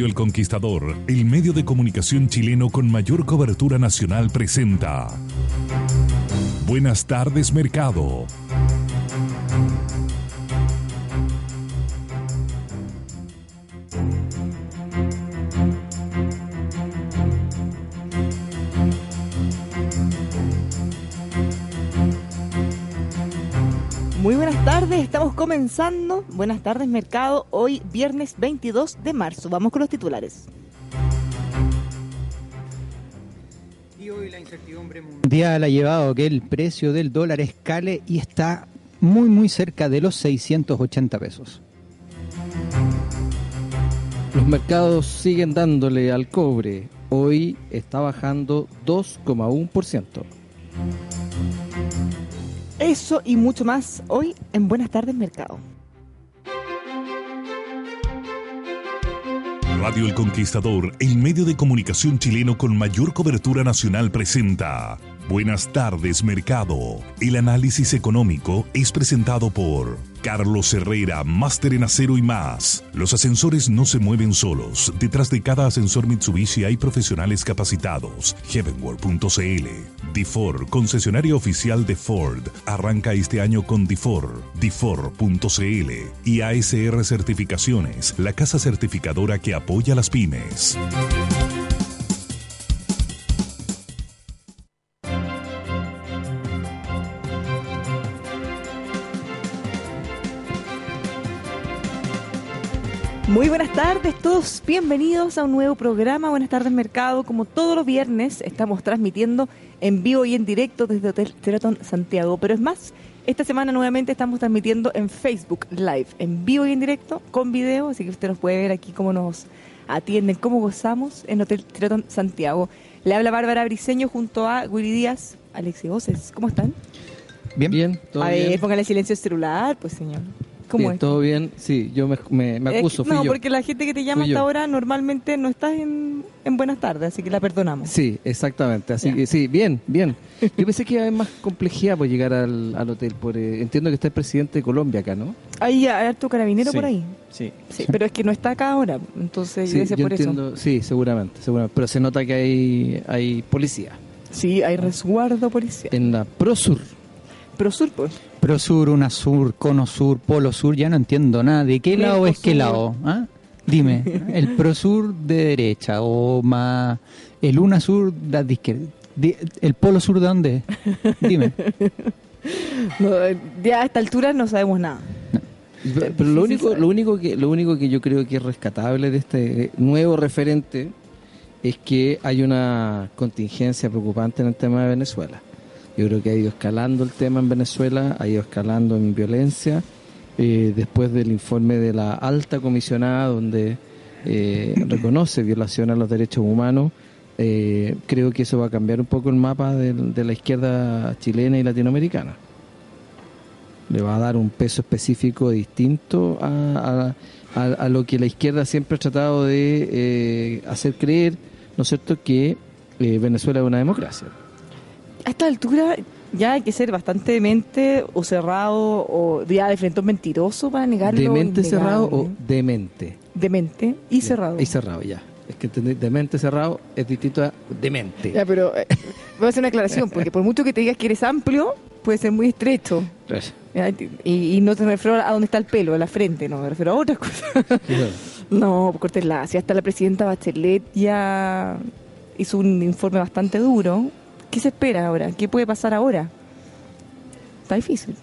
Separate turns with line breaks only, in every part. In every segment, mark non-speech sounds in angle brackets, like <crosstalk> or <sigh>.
El Conquistador, el medio de comunicación chileno con mayor cobertura nacional, presenta Buenas tardes Mercado.
Estamos comenzando. Buenas tardes, mercado. Hoy, viernes 22 de marzo. Vamos con los titulares.
Y hoy la incertidumbre mundial ha llevado a que el precio del dólar escale y está muy, muy cerca de los 680 pesos.
Los mercados siguen dándole al cobre. Hoy está bajando 2,1%.
Eso y mucho más hoy en Buenas tardes, mercado.
Radio El Conquistador, el medio de comunicación chileno con mayor cobertura nacional, presenta Buenas tardes, mercado. El análisis económico es presentado por Carlos Herrera, máster en acero y más. Los ascensores no se mueven solos. Detrás de cada ascensor Mitsubishi hay profesionales capacitados. Heavenworld.cl. Difor, concesionario oficial de Ford. Arranca este año con Difor. Difor.cl. Y ASR Certificaciones, la casa certificadora que apoya a las pymes.
Muy buenas tardes, todos bienvenidos a un nuevo programa. Buenas tardes, mercado. Como todos los viernes, estamos transmitiendo en vivo y en directo desde Hotel Sheraton Santiago. Pero es más, esta semana nuevamente estamos transmitiendo en Facebook Live, en vivo y en directo, con video. Así que usted nos puede ver aquí cómo nos atienden, cómo gozamos en Hotel Sheraton Santiago. Le habla Bárbara Briseño junto a Willy Díaz, Alexi Voces. ¿Cómo están?
Bien,
Bien, todo
a
bien.
ver, póngale silencio el celular, pues señor. ¿Cómo
Bien,
es?
todo bien. Sí, yo me, me, me
Es
acuso, fui
no,
yo.
porque la gente que te llama
Fui
hasta
yo.
ahora normalmente no estás en, en buenas tardes, así que la perdonamos.
Sí, exactamente. Así que sí, bien, bien. Yo pensé que iba a haber más complejidad por llegar al, al hotel. Por, eh, entiendo que está el presidente de Colombia acá, ¿no?
Hay harto carabinero
Sí.
por ahí.
Sí.
Sí, pero es que no está acá ahora, entonces
Sí, yo
por eso.
entiendo, sí, seguramente, seguramente. Pero se nota que hay, hay policía
Sí, hay resguardo policial.
en la Prosur.
Pero sur, pues.
Prosur, Unasur, Cono Sur, Polo Sur, ya no entiendo nada. ¿De qué lado es qué lado? ¿Ah? Dime, <laughs> el Prosur de derecha o más el Unasur de de izquierda. Di- ¿El Polo Sur de dónde es? Dime. <laughs>
No, ya a esta altura no sabemos nada.
Pero, pero lo único, lo único que, lo único que yo creo que es rescatable de este nuevo referente es que hay una contingencia preocupante en el tema de Venezuela. Yo creo que ha ido escalando el tema en Venezuela, ha ido escalando en violencia. eh, después del informe de la alta comisionada, donde eh, <coughs> reconoce violación a los derechos humanos, eh, creo que eso va a cambiar un poco el mapa de la izquierda chilena y latinoamericana le va a dar un peso específico distinto a, a- a- a lo que la izquierda siempre ha tratado de hacer creer, ¿no es cierto?, que Venezuela es una democracia.
A esta altura ya hay que ser bastante demente o cerrado o ya de frente a un mentiroso para negarlo.
¿Demente cerrado o demente?
Demente y
Ya,
cerrado.
Y cerrado, ya. Es que demente cerrado es distinto a demente.
Ya, pero eh, voy a hacer una aclaración, porque por mucho que te digas que eres amplio, puede ser muy estrecho. Y, y no te refiero a dónde está el pelo, a la frente, no, me refiero a otras cosas. No, cortesla, si hasta la presidenta Bachelet ya hizo un informe bastante duro, ¿qué se espera ahora? ¿Qué puede pasar ahora? Está difícil.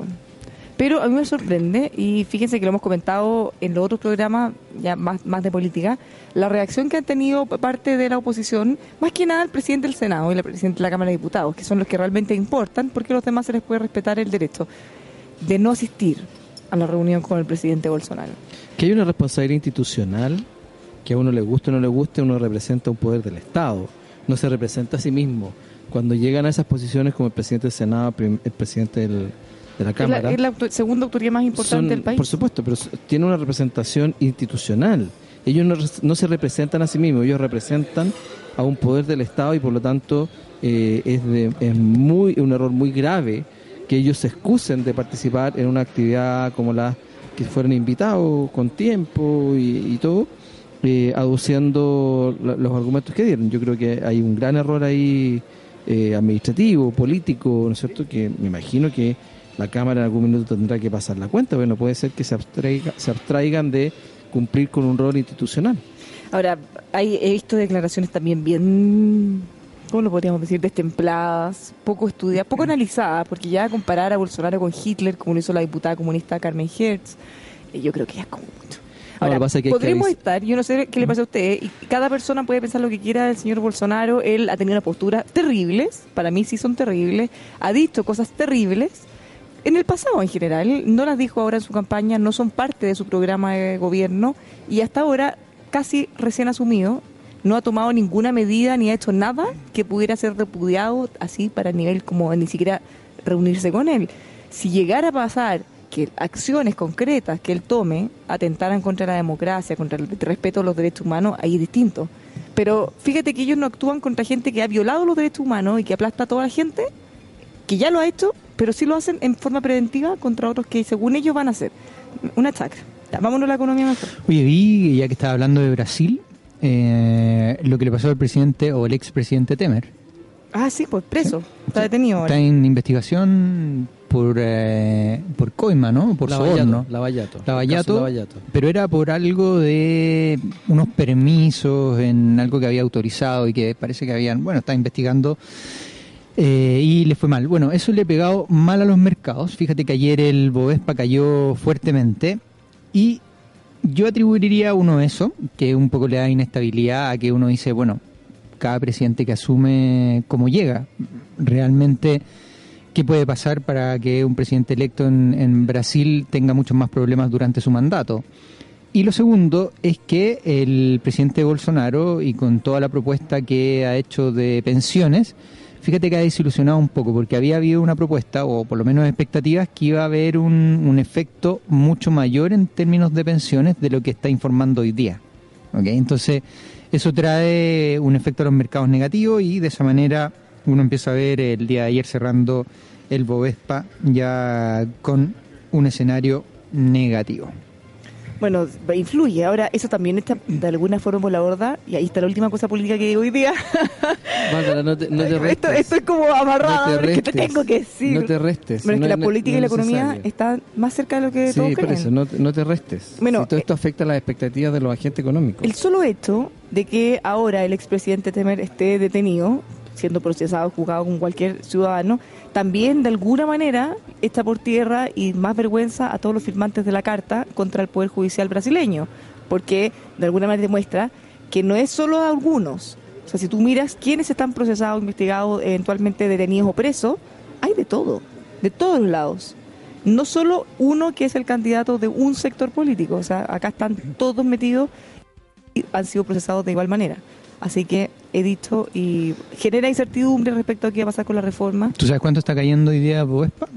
Pero a mí me sorprende, y fíjense que lo hemos comentado en los otros programas, ya más, más de política, la reacción que han tenido parte de la oposición, más que nada el presidente del Senado y la presidenta de la Cámara de Diputados, que son los que realmente importan, porque a los demás se les puede respetar el derecho de no asistir a la reunión con el presidente Bolsonaro.
Que hay una responsabilidad institucional, que a uno le guste o no le guste, uno representa un poder del Estado, no se representa a sí mismo. Cuando llegan a esas posiciones como el presidente del Senado, el presidente del- de la
Es la,
Cámara,
es la segunda autoridad más importante
son-
del país.
por supuesto, pero tiene una representación institucional. Ellos no, se representan a sí mismos, ellos representan a un poder del Estado y por lo tanto eh, es, de- es muy un error muy grave que ellos se excusen de participar en una actividad como la que fueron invitados con tiempo y, y todo eh, aduciendo los argumentos que dieron. Yo creo que hay un gran error ahí eh, administrativo, político, ¿no es cierto? Que me imagino que la Cámara en algún minuto tendrá que pasar la cuenta, pero no puede ser que se, abstraiga, se abstraigan de cumplir con un rol institucional.
Ahora, hay, he visto declaraciones también bien, ¿cómo lo podríamos decir?, destempladas, poco estudiadas, poco analizadas, porque ya comparar a Bolsonaro con Hitler, como lo hizo la diputada comunista Carmen Hertz, eh, yo creo que ya es como mucho. Ahora, podríamos estar, yo no sé qué le pasa a usted, y cada persona puede pensar lo que quiera del señor Bolsonaro, él ha tenido una postura terribles, para mí sí son terribles, ha dicho cosas terribles, en el pasado en general, no las dijo ahora en su campaña, no son parte de su programa de gobierno y hasta ahora, casi recién asumido, no ha tomado ninguna medida ni ha hecho nada que pudiera ser repudiado así para el nivel como ni siquiera reunirse con él. Si llegara a pasar que acciones concretas que él tome atentaran contra la democracia, contra el respeto a los derechos humanos, ahí es distinto. Pero fíjate que ellos no actúan contra gente que ha violado los derechos humanos y que aplasta a toda la gente, que ya lo ha hecho pero sí lo hacen en forma preventiva contra otros que según ellos van a hacer. Una chacra. vámonos a la economía mejor.
Oye, vi, ya que estaba hablando de Brasil, eh, lo que le pasó al presidente o el expresidente Temer.
Ah, sí, pues preso. Está detenido
Está en investigación por eh, por coima, ¿no? Por soborno.
Lavallato.
Lavallato, Lavallato. Pero era por algo de unos permisos en algo que había autorizado y que parece que habían, bueno, está investigando eh, y le fue mal. Bueno, eso le ha pegado mal a los mercados. Fíjate que ayer el Bovespa cayó fuertemente y yo atribuiría a uno eso, que un poco le da inestabilidad a que uno dice, bueno, cada presidente que asume cómo llega. Realmente, ¿qué puede pasar para que un presidente electo en, en Brasil tenga muchos más problemas durante su mandato? Y lo segundo es que el presidente Bolsonaro, y con toda la propuesta que ha hecho de pensiones, fíjate que ha desilusionado un poco, porque había habido una propuesta, o por lo menos expectativas, que iba a haber un, efecto mucho mayor en términos de pensiones de lo que está informando hoy día. ¿Okay? Entonces, eso trae un efecto a los mercados negativo y de esa manera uno empieza a ver el día de ayer cerrando el Bovespa ya con un escenario negativo.
Bueno, influye. Ahora, eso también está de alguna forma por la borda. Y ahí está la última cosa política que digo hoy día. <laughs>
no te, no te
restes. Esto, es como amarrado, no te tengo que decir.
No te restes.
Pero es que la política y la economía están más cerca de lo que
sí,
todos
por eso, no, te restes. Bueno, todo esto eh, afecta a las expectativas de los agentes económicos.
El solo hecho de que ahora el expresidente Temer esté detenido siendo procesado, juzgado como cualquier ciudadano, también de alguna manera está por tierra y más vergüenza a todos los firmantes de la carta contra el Poder Judicial brasileño, porque de alguna manera demuestra que no es solo a algunos. O sea, si tú miras quiénes están procesados, investigados, eventualmente detenidos o presos, hay de todo, de todos lados. No solo uno que es el candidato de un sector político, o sea, acá están todos metidos y han sido procesados de igual manera. Así que he dicho y genera incertidumbre respecto a qué va a pasar con la reforma.
¿Tú sabes cuánto está cayendo hoy día Bovespa?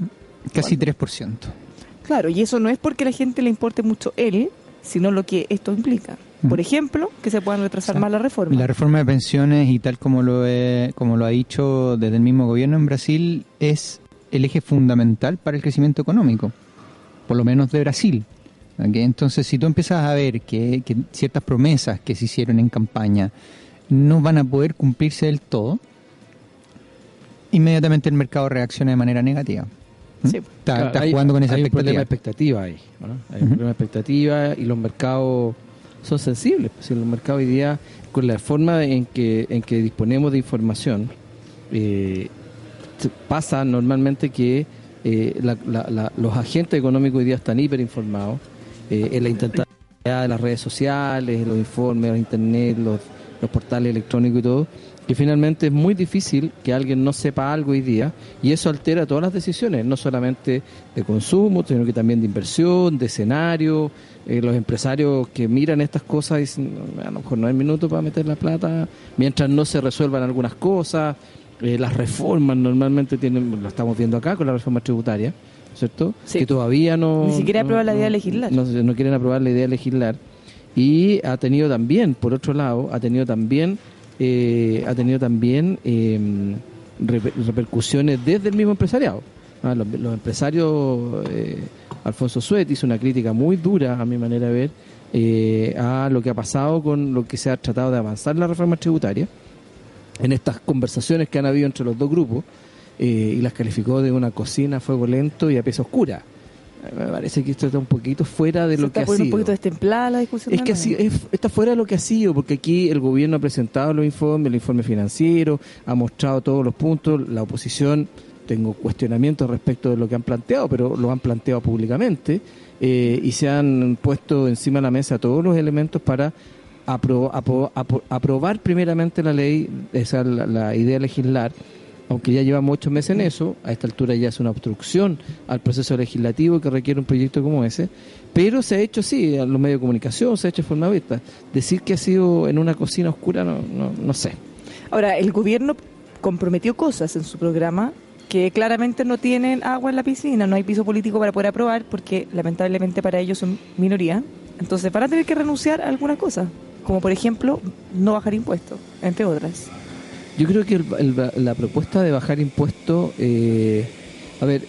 Casi 3%.
Claro, y eso no es porque a la gente le importe mucho él, sino lo que esto implica. Mm. Por ejemplo, que se puedan retrasar más la reforma.
La reforma de pensiones y tal como lo, como lo ha dicho desde el mismo gobierno en Brasil es el eje fundamental para el crecimiento económico, por lo menos de Brasil. Entonces, si tú empiezas a ver que, que ciertas promesas que se hicieron en campaña no van a poder cumplirse del todo, inmediatamente el mercado reacciona de manera negativa.
¿Mm? Sí. Está, jugando con esa hay expectativa. Un problema de expectativa ahí. Hay un problema de expectativa y los mercados son sensibles. Pues, si los mercados hoy día, con la forma en que, en que disponemos de información, eh, pasa normalmente que eh, los agentes económicos hoy día están hiperinformados eh, en la intentabilidad de las redes sociales, los informes, los internet, los los portales electrónicos y todo, que finalmente es muy difícil que alguien no sepa algo hoy día y eso altera todas las decisiones, no solamente de consumo, sino que también de inversión, de escenario. Eh, los empresarios que miran estas cosas dicen, a lo mejor no hay minuto para meter la plata, mientras no se resuelvan algunas cosas. Eh, las reformas normalmente tienen, lo estamos viendo acá con la reforma tributaria, ¿cierto? Que todavía no...
Ni siquiera aprueban la idea de legislar.
No, no quieren aprobar la idea de legislar y ha tenido también, por otro lado, ha tenido también, eh, ha tenido también em, repercusiones desde el mismo empresariado. Ah, los, empresarios, eh, Alfonso Suet hizo una crítica muy dura, a mi manera de ver, eh, a lo que ha pasado con lo que se ha tratado de avanzar la reforma tributaria, en estas conversaciones que han habido entre los dos grupos, y las calificó de una cocina a fuego lento y a pieza oscura. Me parece que esto está un poquito fuera de lo que ha sido.
un poquito destemplada la discusión.
Es que así, está fuera de lo que ha sido, porque aquí el gobierno ha presentado los informes, el informe financiero, ha mostrado todos los puntos, la oposición, tengo cuestionamientos respecto de lo que han planteado, pero lo han planteado públicamente eh, y se han puesto encima de la mesa todos los elementos para aprobar primeramente la ley, esa la, la idea de legislar aunque ya llevamos ocho meses en eso, a esta altura ya es una obstrucción al proceso legislativo que requiere un proyecto como ese, pero se ha hecho sí, a los medios de comunicación, se ha hecho de forma abierta. Decir que ha sido en una cocina oscura, no, no, no sé.
Ahora, el gobierno comprometió cosas en su programa que claramente no tienen agua en la piscina, no hay piso político para poder aprobar porque lamentablemente para ellos son minoría, entonces van a tener que renunciar a alguna cosa, como por ejemplo no bajar impuestos, entre otras.
Yo creo que la propuesta de bajar impuestos, eh, a ver,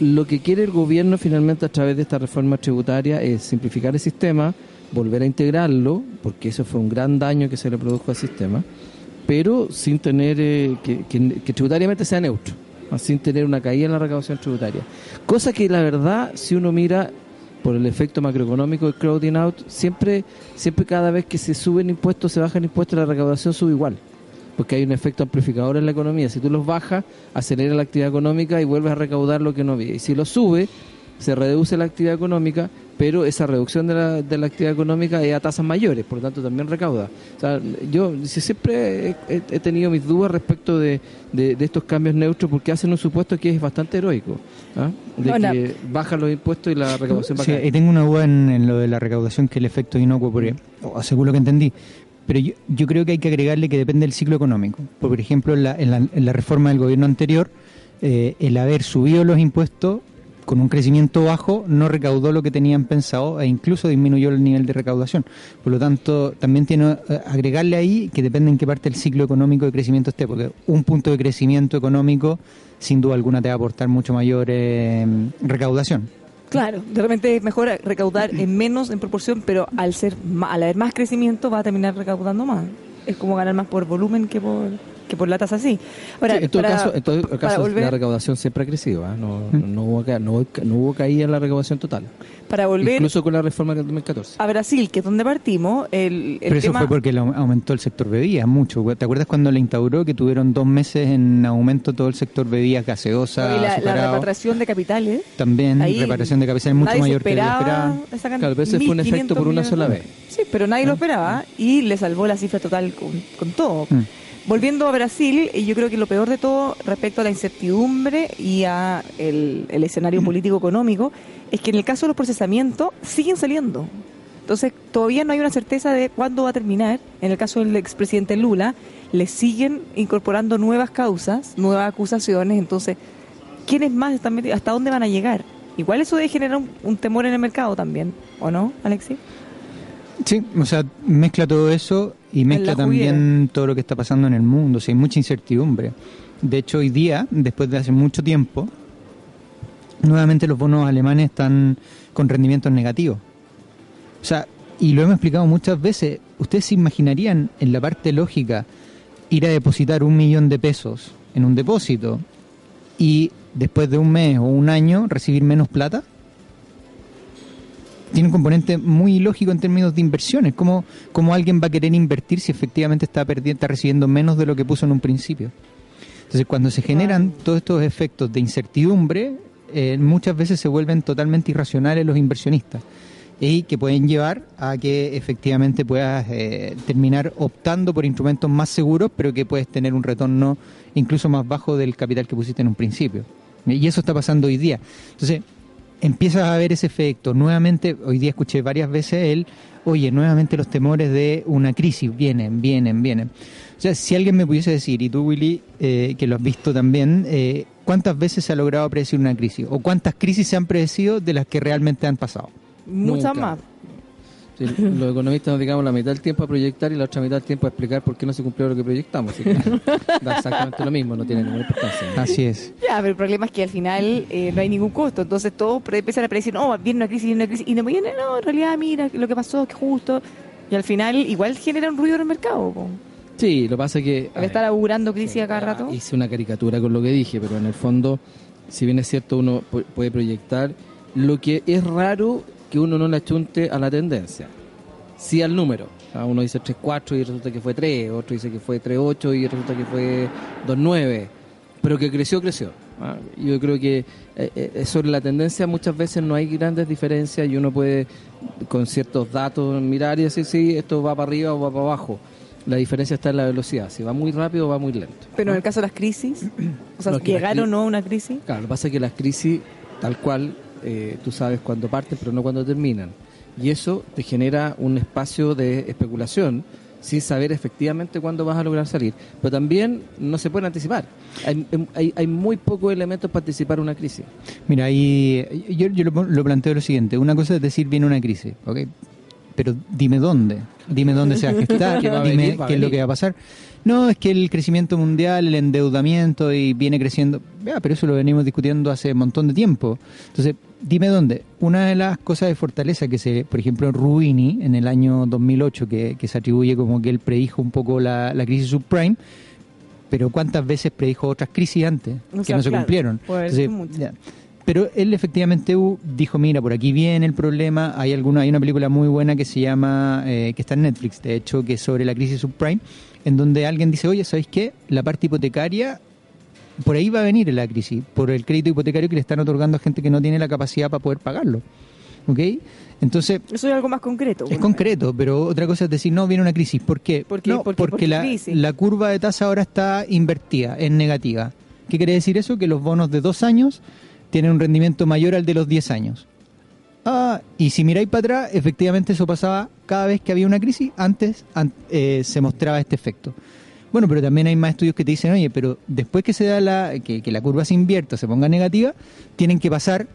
lo, que quiere el gobierno finalmente a través de esta reforma tributaria es simplificar el sistema, volver a integrarlo, porque eso fue un gran daño que se le produjo al sistema, pero sin tener eh, que, que, tributariamente sea neutro, sin tener una caída en la recaudación tributaria. Cosa que la verdad, si uno mira por el efecto macroeconómico del crowding out, siempre, siempre cada vez que se suben impuestos, se bajan impuestos, la recaudación sube igual porque hay un efecto amplificador en la economía. Si tú los bajas, acelera la actividad económica y vuelves a recaudar lo que no había. Y si los sube, se reduce la actividad económica, pero esa reducción de la, de la actividad económica es a tasas mayores, por lo tanto también recauda. O sea, yo siempre he, tenido mis dudas respecto de, de, estos cambios neutros porque hacen un supuesto que es bastante heroico, ¿ah? de que bajan los impuestos y la recaudación
baja. Sí, y tengo una duda en, lo de la recaudación que el efecto inocuo, porque, según lo que entendí, pero yo, creo que hay que agregarle que depende del ciclo económico. Por ejemplo, en la, en la, reforma del gobierno anterior, eh, el haber subido los impuestos con un crecimiento bajo no recaudó lo que tenían pensado e incluso disminuyó el nivel de recaudación. Por lo tanto, también tiene eh, agregarle ahí que depende en qué parte del ciclo económico de crecimiento esté, porque un punto de crecimiento económico sin duda alguna te va a aportar mucho mayor eh, recaudación.
Claro, de repente es mejor recaudar en menos en proporción, pero al ser al haber más crecimiento va a terminar recaudando más. Es como ganar más por volumen que por que por la tasa sí.
Ahora, en todo caso, en todo caso la recaudación siempre ha crecido, ¿ah? no, no, hubo, no, no, hubo caída en la recaudación total.
Para volver
Incluso con la reforma del 2014.
A Brasil, que es donde partimos, el,
Pero eso fue porque aumentó el sector bebidas mucho. ¿Te acuerdas cuando le instauró que tuvieron dos meses en aumento todo el sector bebidas gaseosa,
y la, la, repatriación de capitales.
También, repatriación de capitales mucho mayor que la esperaba.
Claro, pero ese fue un efecto por una sola vez.
Sí, pero nadie lo esperaba y le salvó la cifra total con, con todo. Mm. Volviendo a Brasil, yo creo que lo peor de todo respecto a la incertidumbre y a el, escenario político económico es que en el caso de los procesamientos siguen saliendo. Entonces, todavía no hay una certeza de cuándo va a terminar. En el caso del expresidente Lula, le siguen incorporando nuevas causas, nuevas acusaciones. Entonces, ¿quiénes más están metidos? ¿Hasta dónde van a llegar? Igual eso debe generar un, temor en el mercado también, ¿o no, Alexi?
Sí, o sea, mezcla todo eso y mezcla también todo lo que está pasando en el mundo. O sea, hay mucha incertidumbre. De hecho, hoy día, después de hace mucho tiempo, nuevamente los bonos alemanes están con rendimientos negativos. O sea, y lo hemos explicado muchas veces, ¿ustedes se imaginarían en la parte lógica ir a depositar un millón de pesos en un depósito y después de un mes o un año recibir menos plata? Tiene un componente muy lógico en términos de inversiones. ¿Cómo, cómo alguien va a querer invertir si efectivamente está, perdiendo, está recibiendo menos de lo que puso en un principio? Entonces, cuando se generan todos estos efectos de incertidumbre, eh, muchas veces se vuelven totalmente irracionales los inversionistas y que pueden llevar a que efectivamente puedas eh, terminar optando por instrumentos más seguros, pero que puedes tener un retorno incluso más bajo del capital que pusiste en un principio. Y eso está pasando hoy día. Entonces, empiezas a ver ese efecto. Nuevamente, hoy día escuché varias veces él, oye, nuevamente los temores de una crisis vienen, vienen, vienen. O sea, si alguien me pudiese decir, y tú, Willy, eh, que lo has visto también, eh, ¿cuántas veces se ha logrado predecir una crisis? ¿O cuántas crisis se han predecido de las que realmente han pasado?
Muchas más.
Los economistas nos dedicamos la mitad del tiempo a proyectar y la otra mitad del tiempo a explicar por qué no se cumplió lo que proyectamos. Así que da exactamente lo mismo, no tiene ninguna importancia.
Así es.
Ya, pero el problema es que al final eh, no hay ningún costo. Entonces todos empiezan a predecir, no, viene una crisis, viene una crisis. Y no viene, no, en realidad, mira lo que pasó, que justo. Y al final igual genera un ruido en el mercado. po.
Sí, lo que pasa es que...
Al estar augurando crisis a cada rato.
Ah, Hice una caricatura con lo que dije, pero en el fondo, si bien es cierto, uno pu- puede proyectar, lo que es raro que uno no le achunte a la tendencia, sí al número. Ah, Uno dice 3-4 y resulta que fue 3, otro dice que fue 3-8 y resulta que fue 2-9, pero que creció, creció. Ah, Yo creo que eh, eh, sobre la tendencia muchas veces no hay grandes diferencias y uno puede con ciertos datos mirar y decir, sí, esto va para arriba o va para abajo. La diferencia está en la velocidad, si va muy rápido o va muy lento.
Pero en el caso de las crisis, o sea,
No, que las
llegar
cri-
o no a una crisis.
Claro, lo que pasa es que las crisis, tal cual, eh, tú sabes cuándo parten, pero no cuándo terminan. Y eso te genera un espacio de especulación sin saber efectivamente cuándo vas a lograr salir. Pero también no se puede anticipar. Hay, hay, hay muy pocos elementos para anticipar una crisis.
Mira, ahí yo, yo lo, lo planteo lo siguiente. Una cosa es decir, viene una crisis, ¿ok? Pero dime dónde. Dime dónde se <laughs> va a
a
dime
venir,
qué es lo que va a pasar. No, es que el crecimiento mundial, el endeudamiento y viene creciendo. Pero eso lo venimos discutiendo hace un montón de tiempo. Entonces, dime dónde. Una de las cosas de fortaleza que se, por ejemplo, Ruini en el año 2008, que, que se atribuye como que él predijo un poco la, la crisis subprime, pero ¿cuántas veces predijo otras crisis antes
O
que
sea,
no se
claro,
cumplieron? Entonces, ya. Pero él efectivamente uh, dijo, mira, por aquí viene el problema. Hay alguna, hay una película muy buena que se llama, eh, que está en Netflix, de hecho, que es sobre la crisis subprime, en donde alguien dice, oye, ¿sabéis qué? La parte hipotecaria, por ahí va a venir la crisis, por el crédito hipotecario que le están otorgando a gente que no tiene la capacidad para poder pagarlo. ¿Ok? Entonces,
Eso es algo más concreto.
es concreto, pero otra cosa es decir, no, viene una crisis. ¿Por qué?
¿Por qué?
No,
¿Por qué?
porque
¿Por qué
la, curva de tasa ahora está invertida, es negativa. ¿Qué quiere decir eso? Que los bonos de dos años tienen un rendimiento mayor al de los 10 años. Ah, y si miráis para atrás, efectivamente eso pasaba cada vez que había una crisis, antes an- eh, se mostraba este efecto. Bueno, pero también hay más estudios que te dicen, oye, pero después que se da la, que, que la curva se invierta, se ponga negativa, tienen que pasar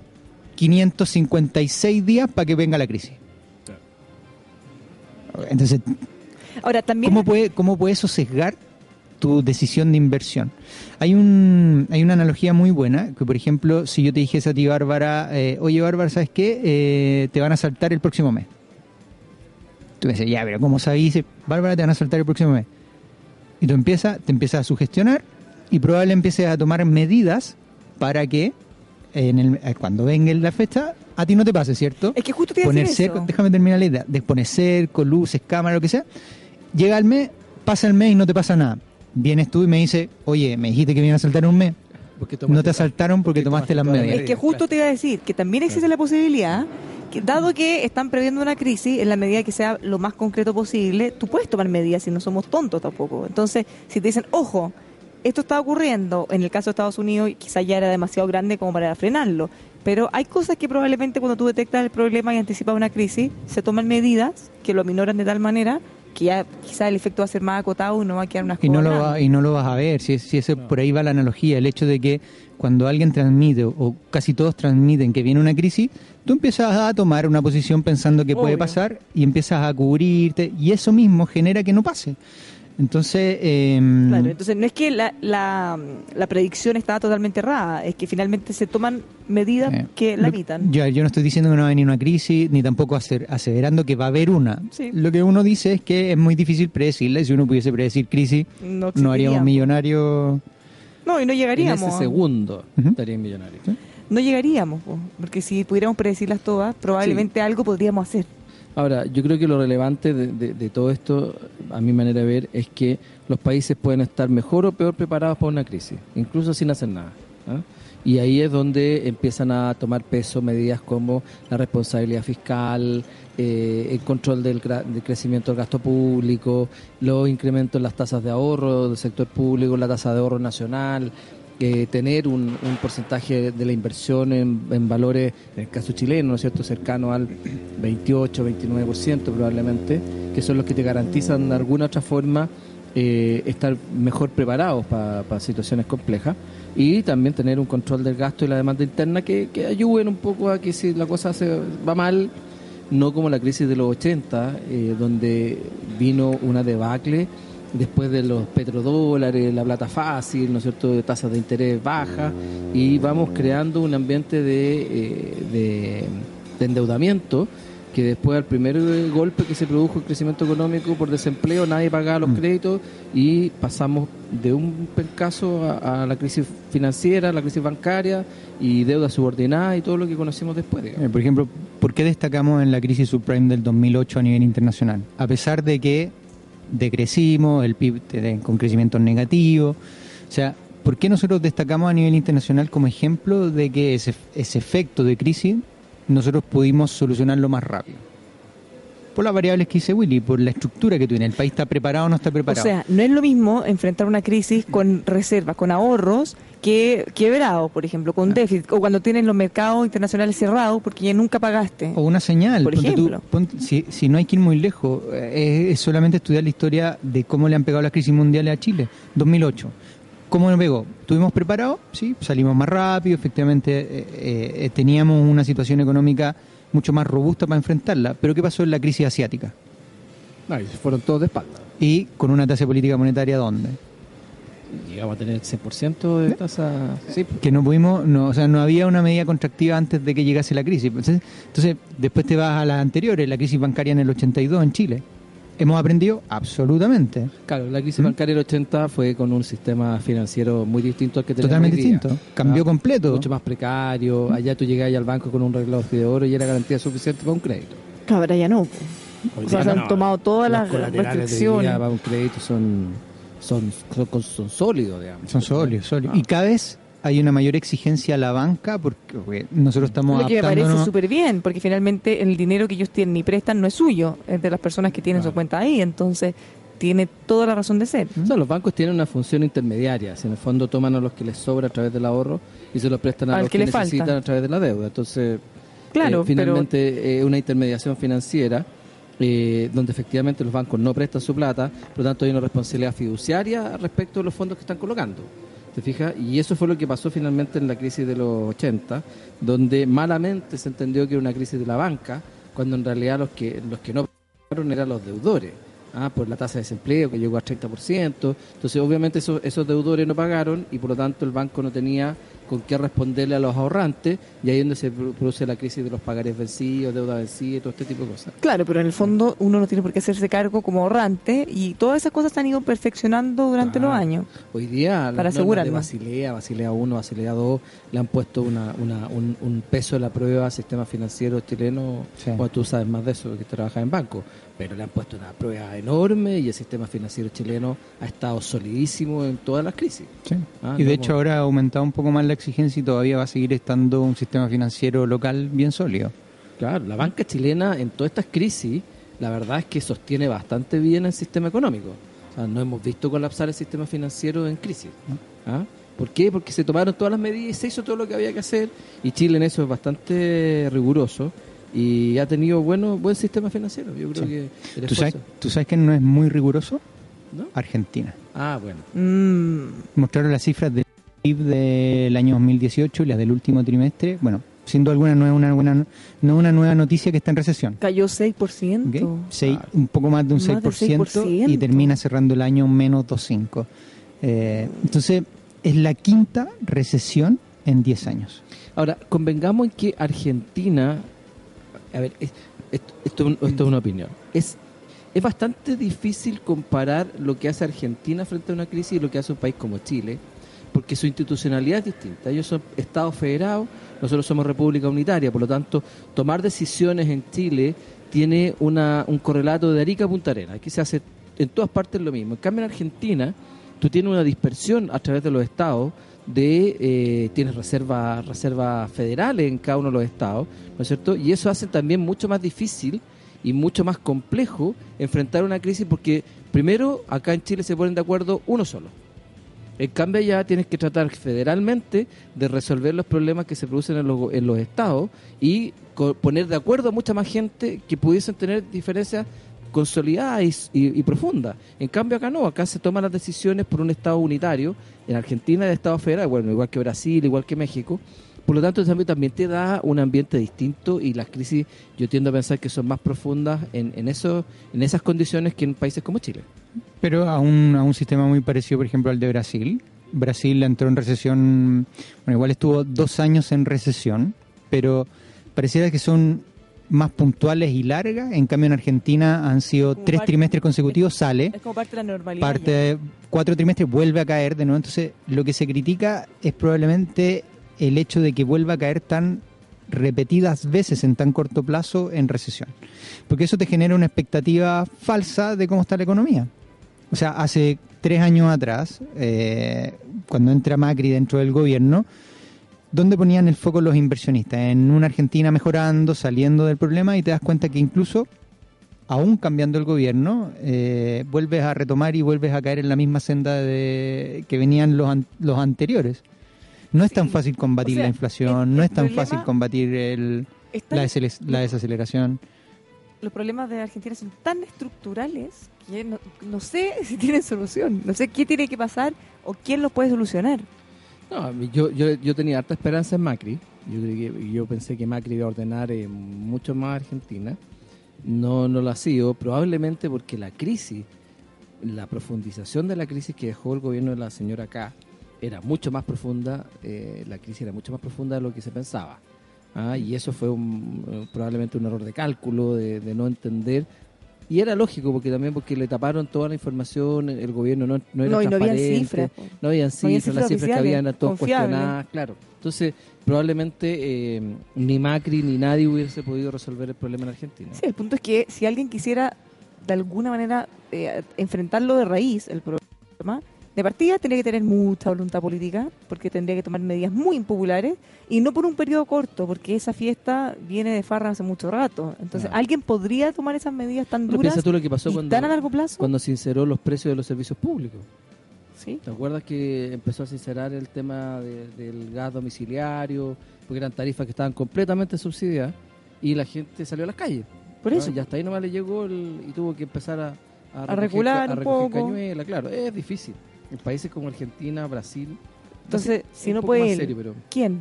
556 días para que venga la crisis. Entonces,
Ahora, también.
¿Cómo puede, ¿Cómo puede eso sesgar tu decisión de inversión? Hay un hay una analogía muy buena, que por ejemplo, si yo te dijese a ti, Bárbara, eh, oye, Bárbara, ¿sabes qué? Eh, te van a saltar el próximo mes. Tú me dices, ya, pero ¿cómo sabes? Dice, Bárbara, te van a saltar el próximo mes. Y tú empiezas, te empiezas a sugestionar y probablemente empieces a tomar medidas para que en el, eh, cuando venga la fecha a ti no te pase, ¿cierto?
Es que justo te iba a
poner
decir
cerco,
eso.
déjame terminar la idea, de poner cerco, luces, cámara, lo que sea. Llega el mes, pasa el mes y no te pasa nada. Vienes tú y me dices, oye, me dijiste que me iban a saltar un mes. No te asaltaron porque tomaste las
todas
medidas.
Es que justo te iba a decir que también existe la posibilidad dado que están previendo una crisis, en la medida que sea lo más concreto posible, tú puedes tomar medidas si no somos tontos tampoco. Entonces, si te dicen, ojo, esto está ocurriendo, en el caso de Estados Unidos quizás ya era demasiado grande como para frenarlo, pero hay cosas que probablemente cuando tú detectas el problema y anticipas una crisis, se toman medidas que lo aminoran de tal manera que ya quizás el efecto va a ser más acotado y no va a quedar una
Y no, lo va- y no lo vas a ver, si, es- si eso, por ahí va la analogía, el hecho de que cuando alguien transmite o, casi todos transmiten que viene una crisis, tú empiezas a tomar una posición pensando que puede pasar y empiezas a cubrirte y eso mismo genera que no pase. Entonces,
Claro, entonces no es que la, la, la predicción está totalmente errada, es que finalmente se toman medidas
eh,
que la evitan.
Yo, yo no estoy diciendo que no va a venir una crisis, ni tampoco aser- aseverando que va a haber una.
Sí.
Lo que uno dice es que es muy difícil predecirla y si uno pudiese predecir crisis,
No,
no haríamos millonarios.
No, y no
En
llegaríamos.
ese segundo
Ujú.
estaría millonario.
No llegaríamos, po, porque si pudiéramos predecirlas todas, probablemente algo podríamos hacer.
Ahora, yo creo que lo relevante de, todo esto, a mi manera de ver, es que los países pueden estar mejor o peor preparados para una crisis, incluso sin hacer nada. ¿ah? Y ahí es donde empiezan a tomar peso medidas como la responsabilidad fiscal, eh, el control del, del crecimiento del gasto público, los incrementos en las tasas de ahorro del sector público, la tasa de ahorro nacional, eh, tener un, un porcentaje de la inversión en, en valores, en el caso chileno, ¿no es cierto?, cercano al 28, 29% probablemente, que son los que te garantizan de alguna otra forma eh, estar mejor preparados para situaciones complejas y también tener un control del gasto y la demanda interna que, que ayuden un poco a que si la cosa se va mal, no como la crisis de los 80, eh, donde vino una debacle después de los petrodólares, la plata fácil, ¿no es cierto?, de tasas de interés bajas, y vamos creando un ambiente de, eh, de, de endeudamiento que después del primer golpe que se produjo el crecimiento económico por desempleo, nadie pagaba los
Mm.
créditos y pasamos de un caso a, a la crisis financiera, la crisis bancaria y deuda subordinada y todo lo que conocimos después. digamos.
Eh, Por ejemplo, ¿por qué destacamos en la crisis subprime del 2008 a nivel internacional? A pesar de que decrecimos, el PIB con crecimientos negativos, o sea, ¿por qué nosotros destacamos a nivel internacional como ejemplo de que ese, ese efecto de crisis nosotros pudimos solucionarlo más rápido? Por las variables que dice Willy, por la estructura que tiene. ¿El país está preparado o no está
O
preparado?
sea, no es lo mismo enfrentar una crisis con reservas, con ahorros, que quebrado, por ejemplo,
Ah.
con déficit, o cuando tienes los mercados internacionales cerrados porque ya nunca pagaste.
O una señal.
Por
ponte tú,
ejemplo.
ponte- si, si no hay que ir muy lejos, eh, es, es solamente estudiar la historia de cómo le han pegado las crisis mundiales a Chile. 2008. ¿Cómo nos pegó? ¿Estuvimos preparados? Sí, salimos más rápido, efectivamente eh, eh, teníamos una situación económica mucho más robusta para enfrentarla. Pero ¿qué pasó en la crisis asiática?
Se fueron todos de espalda.
Y con una tasa de política monetaria, ¿dónde?
Llegamos a tener 100% de tasa. Sí,
que no pudimos, no, o sea, no había una medida contractiva antes de que llegase la crisis. Entonces, entonces, después te vas a las anteriores, la crisis bancaria en el 82 en Chile. ¿Hemos aprendido? Absolutamente.
Claro, la crisis
¿Mm?
bancaria del 80 fue con un sistema financiero muy distinto al que tenemos
Totalmente
hoy día.
distinto. Cambió
Ah,
completo.
Mucho más precario. Allá tú llegabas al banco con un reloj de oro y era garantía suficiente para un crédito.
Ahora ya no. O sea, se han
no.
tomado todas las restricciones.
para un crédito son, son, son, son sólidos, digamos.
Son sólidos, sólidos.
Ah.
Y cada vez hay una mayor exigencia a la banca porque nosotros estamos
Lo que me parece súper bien, porque finalmente el dinero que ellos tienen y prestan no es suyo, es de las personas que tienen
Claro.
su cuenta ahí, entonces tiene toda la razón de ser.
O sea, los bancos tienen una función intermediaria. Si en el fondo toman a los que les sobra a través del ahorro y se los prestan a
Al
los
que
que,
le falta.
necesitan a través de la deuda. Entonces,
Claro,
eh, finalmente es una intermediación financiera eh, donde efectivamente los bancos no prestan su plata, por lo tanto hay una responsabilidad fiduciaria respecto de los fondos que están colocando. ¿Te fijas? Y eso fue lo que pasó finalmente en la crisis de los 80, donde malamente se entendió que era una crisis de la banca, cuando en realidad los que, los que no pagaron eran los deudores. Ah, por la tasa de desempleo que llegó al 30%. Entonces, obviamente, esos, esos deudores no pagaron y por lo tanto el banco no tenía con qué responderle a los ahorrantes y ahí es donde se pro- produce la crisis de los pagares vencidos, deuda vencida y todo este tipo de cosas.
Claro, pero en el fondo uno no tiene por qué hacerse cargo como ahorrante y todas esas cosas se han ido perfeccionando durante los años.
Hoy día
Para
normas de
asegurarlo.
Basilea, Basilea 1, Basilea 2 le han puesto una, una- un, un peso de la prueba al sistema financiero chileno.
Sí.
Bueno, tú sabes más de eso que trabajas en banco, pero le han puesto una prueba enorme y el sistema financiero chileno ha estado solidísimo en todas las crisis.
Sí.
Ah,
y de
no,
hecho ahora ha aumentado un poco más la exigencia y todavía va a seguir estando un sistema financiero local bien sólido.
Claro, la banca chilena en todas estas crisis, la verdad es que sostiene bastante bien el sistema económico. O sea, no hemos visto colapsar el sistema financiero en crisis. ¿Ah? ¿Por qué? Porque se tomaron todas las medidas y se hizo todo lo que había que hacer. Y Chile en eso es bastante riguroso y ha tenido bueno buen sistema financiero. Yo creo
Sí.
que
¿Tú sabes,
esfuerzo-
¿Tú sabes que no es muy riguroso?
¿no?
Argentina.
Ah, bueno.
Mm,
Mostraron las cifras del PIB del año 2018 y las del último trimestre. Bueno, sin duda alguna no es una buena no es una nueva noticia que está en recesión.
cayó 6%.
¿ok? Seis- un poco más de un
Más del
6%,
6%.
y termina cerrando el año menos 2,5%. Eh, entonces, es la quinta recesión en 10 años.
Ahora, convengamos en que Argentina, a ver, es- esto, esto- esto es una opinión, es, es bastante difícil comparar lo que hace Argentina frente a una crisis y lo que hace un país como Chile, porque su institucionalidad es distinta. Ellos son estados federados, nosotros somos república unitaria, por lo tanto, tomar decisiones en Chile tiene una, un correlato de Arica a Punta Arenas. Aquí se hace en todas partes lo mismo. En cambio, en Argentina, tú tienes una dispersión a través de los estados de eh, tienes reservas reservas federales en cada uno de los estados, ¿no es cierto? Y eso hace también mucho más difícil y mucho más complejo enfrentar una crisis porque primero acá en Chile se ponen de acuerdo uno solo. En cambio allá tienes que tratar federalmente de resolver los problemas que se producen en los, en los estados y poner de acuerdo a mucha más gente que pudiesen tener diferencias consolidadas y, profundas. En cambio acá no, acá se toman las decisiones por un estado unitario, en Argentina de estado federal, bueno, igual que Brasil, igual que México, Por lo tanto, también, también te da un ambiente distinto y las crisis yo tiendo a pensar que son más profundas en, en, en esas condiciones que en países como Chile.
Pero a un, a un sistema muy parecido, por ejemplo, al de Brasil. Brasil entró en recesión, bueno, igual estuvo dos años en recesión, pero pareciera que son más puntuales y largas. En cambio, en Argentina han sido tres trimestres consecutivos, sale.
Es como parte de la normalidad.
Parte de cuatro trimestres vuelve a caer de nuevo. Entonces, lo que se critica es probablemente el hecho de que vuelva a caer tan repetidas veces en tan corto plazo en recesión. Porque eso te genera una expectativa falsa de cómo está la economía. O sea, hace tres años atrás, eh, cuando entra Macri dentro del gobierno, ¿dónde ponían el foco los inversionistas? En una Argentina mejorando, saliendo del problema y te das cuenta que incluso, aún cambiando el gobierno, eh, vuelves a retomar y vuelves a caer en la misma senda de, que venían los, an los anteriores. No es tan fácil combatir
O sea,
la inflación,
el-
no es tan fácil combatir el, la, la desaceleración.
los problemas de Argentina son tan estructurales que no, no sé si tienen solución. No sé qué tiene que pasar o quién los puede solucionar.
No, yo, yo, yo tenía harta esperanza en Macri. Yo, yo pensé que Macri iba a ordenar eh, mucho más Argentina. No, no lo ha sido, probablemente porque la crisis, la profundización de la crisis que dejó el gobierno de la señora K era mucho más profunda, eh, la crisis era mucho más profunda de lo que se pensaba. Ah, y eso fue un- probablemente un error de cálculo, de no entender. Y era lógico, porque también porque le taparon toda la información, el gobierno no, no era
No, y no habían
transparente.
cifras.
No habían cifras,
habían cifras
las cifras que habían eran todas
confiables.
cuestionadas, claro. Entonces, probablemente eh, ni Macri ni nadie hubiese podido resolver el problema en Argentina.
Sí, el punto es que si alguien quisiera de alguna manera eh, enfrentarlo de raíz, el problema, de partida tendría que tener mucha voluntad política, porque tendría que tomar medidas muy impopulares y no por un periodo corto, porque esa fiesta viene de farra hace mucho rato. Entonces,
Claro.
¿alguien podría tomar esas medidas tan duras
tú lo que pasó
y
cuando,
tan a largo plazo?
cuando sinceró los precios de los servicios públicos.
Sí.
¿Te acuerdas que empezó a sincerar el tema de- del gas domiciliario? Porque eran tarifas que estaban completamente subsidiadas y la gente salió a las calles.
Por eso.
Ah, Y hasta ahí nomás le llegó el- y tuvo que empezar a, recoger
regular
ca-
un poco.
cañuela, claro, es difícil. En países como Argentina, Brasil.
Entonces,
es
si no puede él,
serio, pero
¿quién?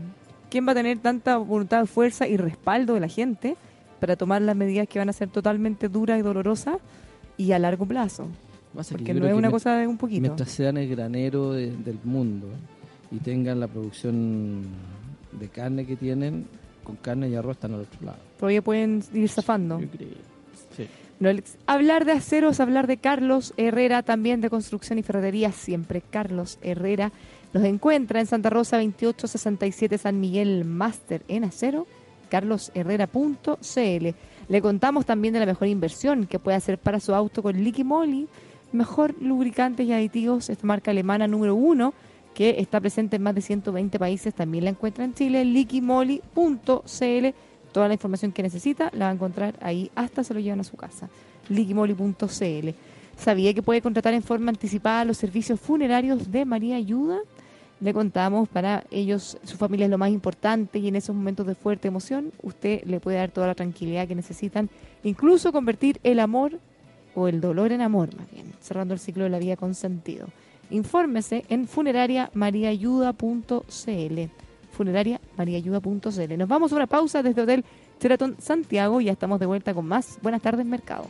¿Quién va a tener tanta voluntad, fuerza y respaldo de la gente para tomar las medidas que van a ser totalmente duras y dolorosas y a largo plazo? Porque no es una cosa de un poquito.
Mientras sean el granero de- del mundo y tengan la producción de carne que tienen, con carne y arroz están al otro lado.
Todavía pueden ir zafando.
Yo creo. Sí.
Hablar de aceros, hablar de Carlos Herrera, también de construcción y ferretería, siempre Carlos Herrera. Los encuentra en Santa Rosa 2867 San Miguel Máster en acero, carlosherrera.cl. Le contamos también de la mejor inversión que puede hacer para su auto con Liqui Moly, mejor lubricantes y aditivos, esta marca alemana número uno que está presente en más de 120 países, también la encuentra en Chile, liquimoli.cl. Toda la información que necesita la va a encontrar ahí, hasta se lo llevan a su casa. liquimoli.cl. ¿Sabía que puede contratar en forma anticipada los servicios funerarios de María Ayuda? Le contamos, para ellos, su familia es lo más importante y en esos momentos de fuerte emoción, usted le puede dar toda la tranquilidad que necesitan, incluso convertir el amor o el dolor en amor, más bien, cerrando el ciclo de la vida con sentido. Infórmese en funerariamariaayuda.cl. Funerariamariaayuda.cl. Nos vamos a una pausa desde Hotel Sheraton Santiago y ya estamos de vuelta con más. Buenas tardes, mercado.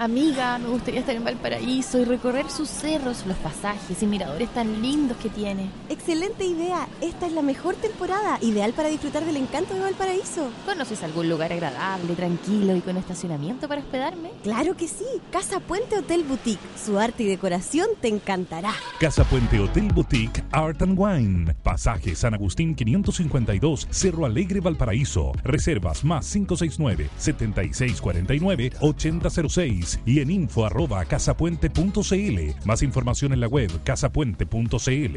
Amiga, me gustaría estar en Valparaíso y recorrer sus cerros, los pasajes y miradores tan lindos que tiene.
Excelente idea. Esta es la mejor temporada, ideal para disfrutar del encanto de Valparaíso.
¿Conoces algún lugar agradable, tranquilo y con estacionamiento para hospedarme?
Claro que sí. Casa Puente Hotel Boutique. Su arte y decoración te encantará.
Casa Puente Hotel Boutique Art and Wine. Pasaje San Agustín 552, Cerro Alegre, Valparaíso. Reservas más 569-7649-8006 y en info arroba casapuente.cl. Más información en la web casapuente.cl.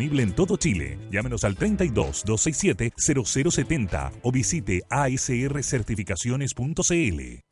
en todo Chile. Llámenos al 32 267 0070 o visite asrcertificaciones.cl.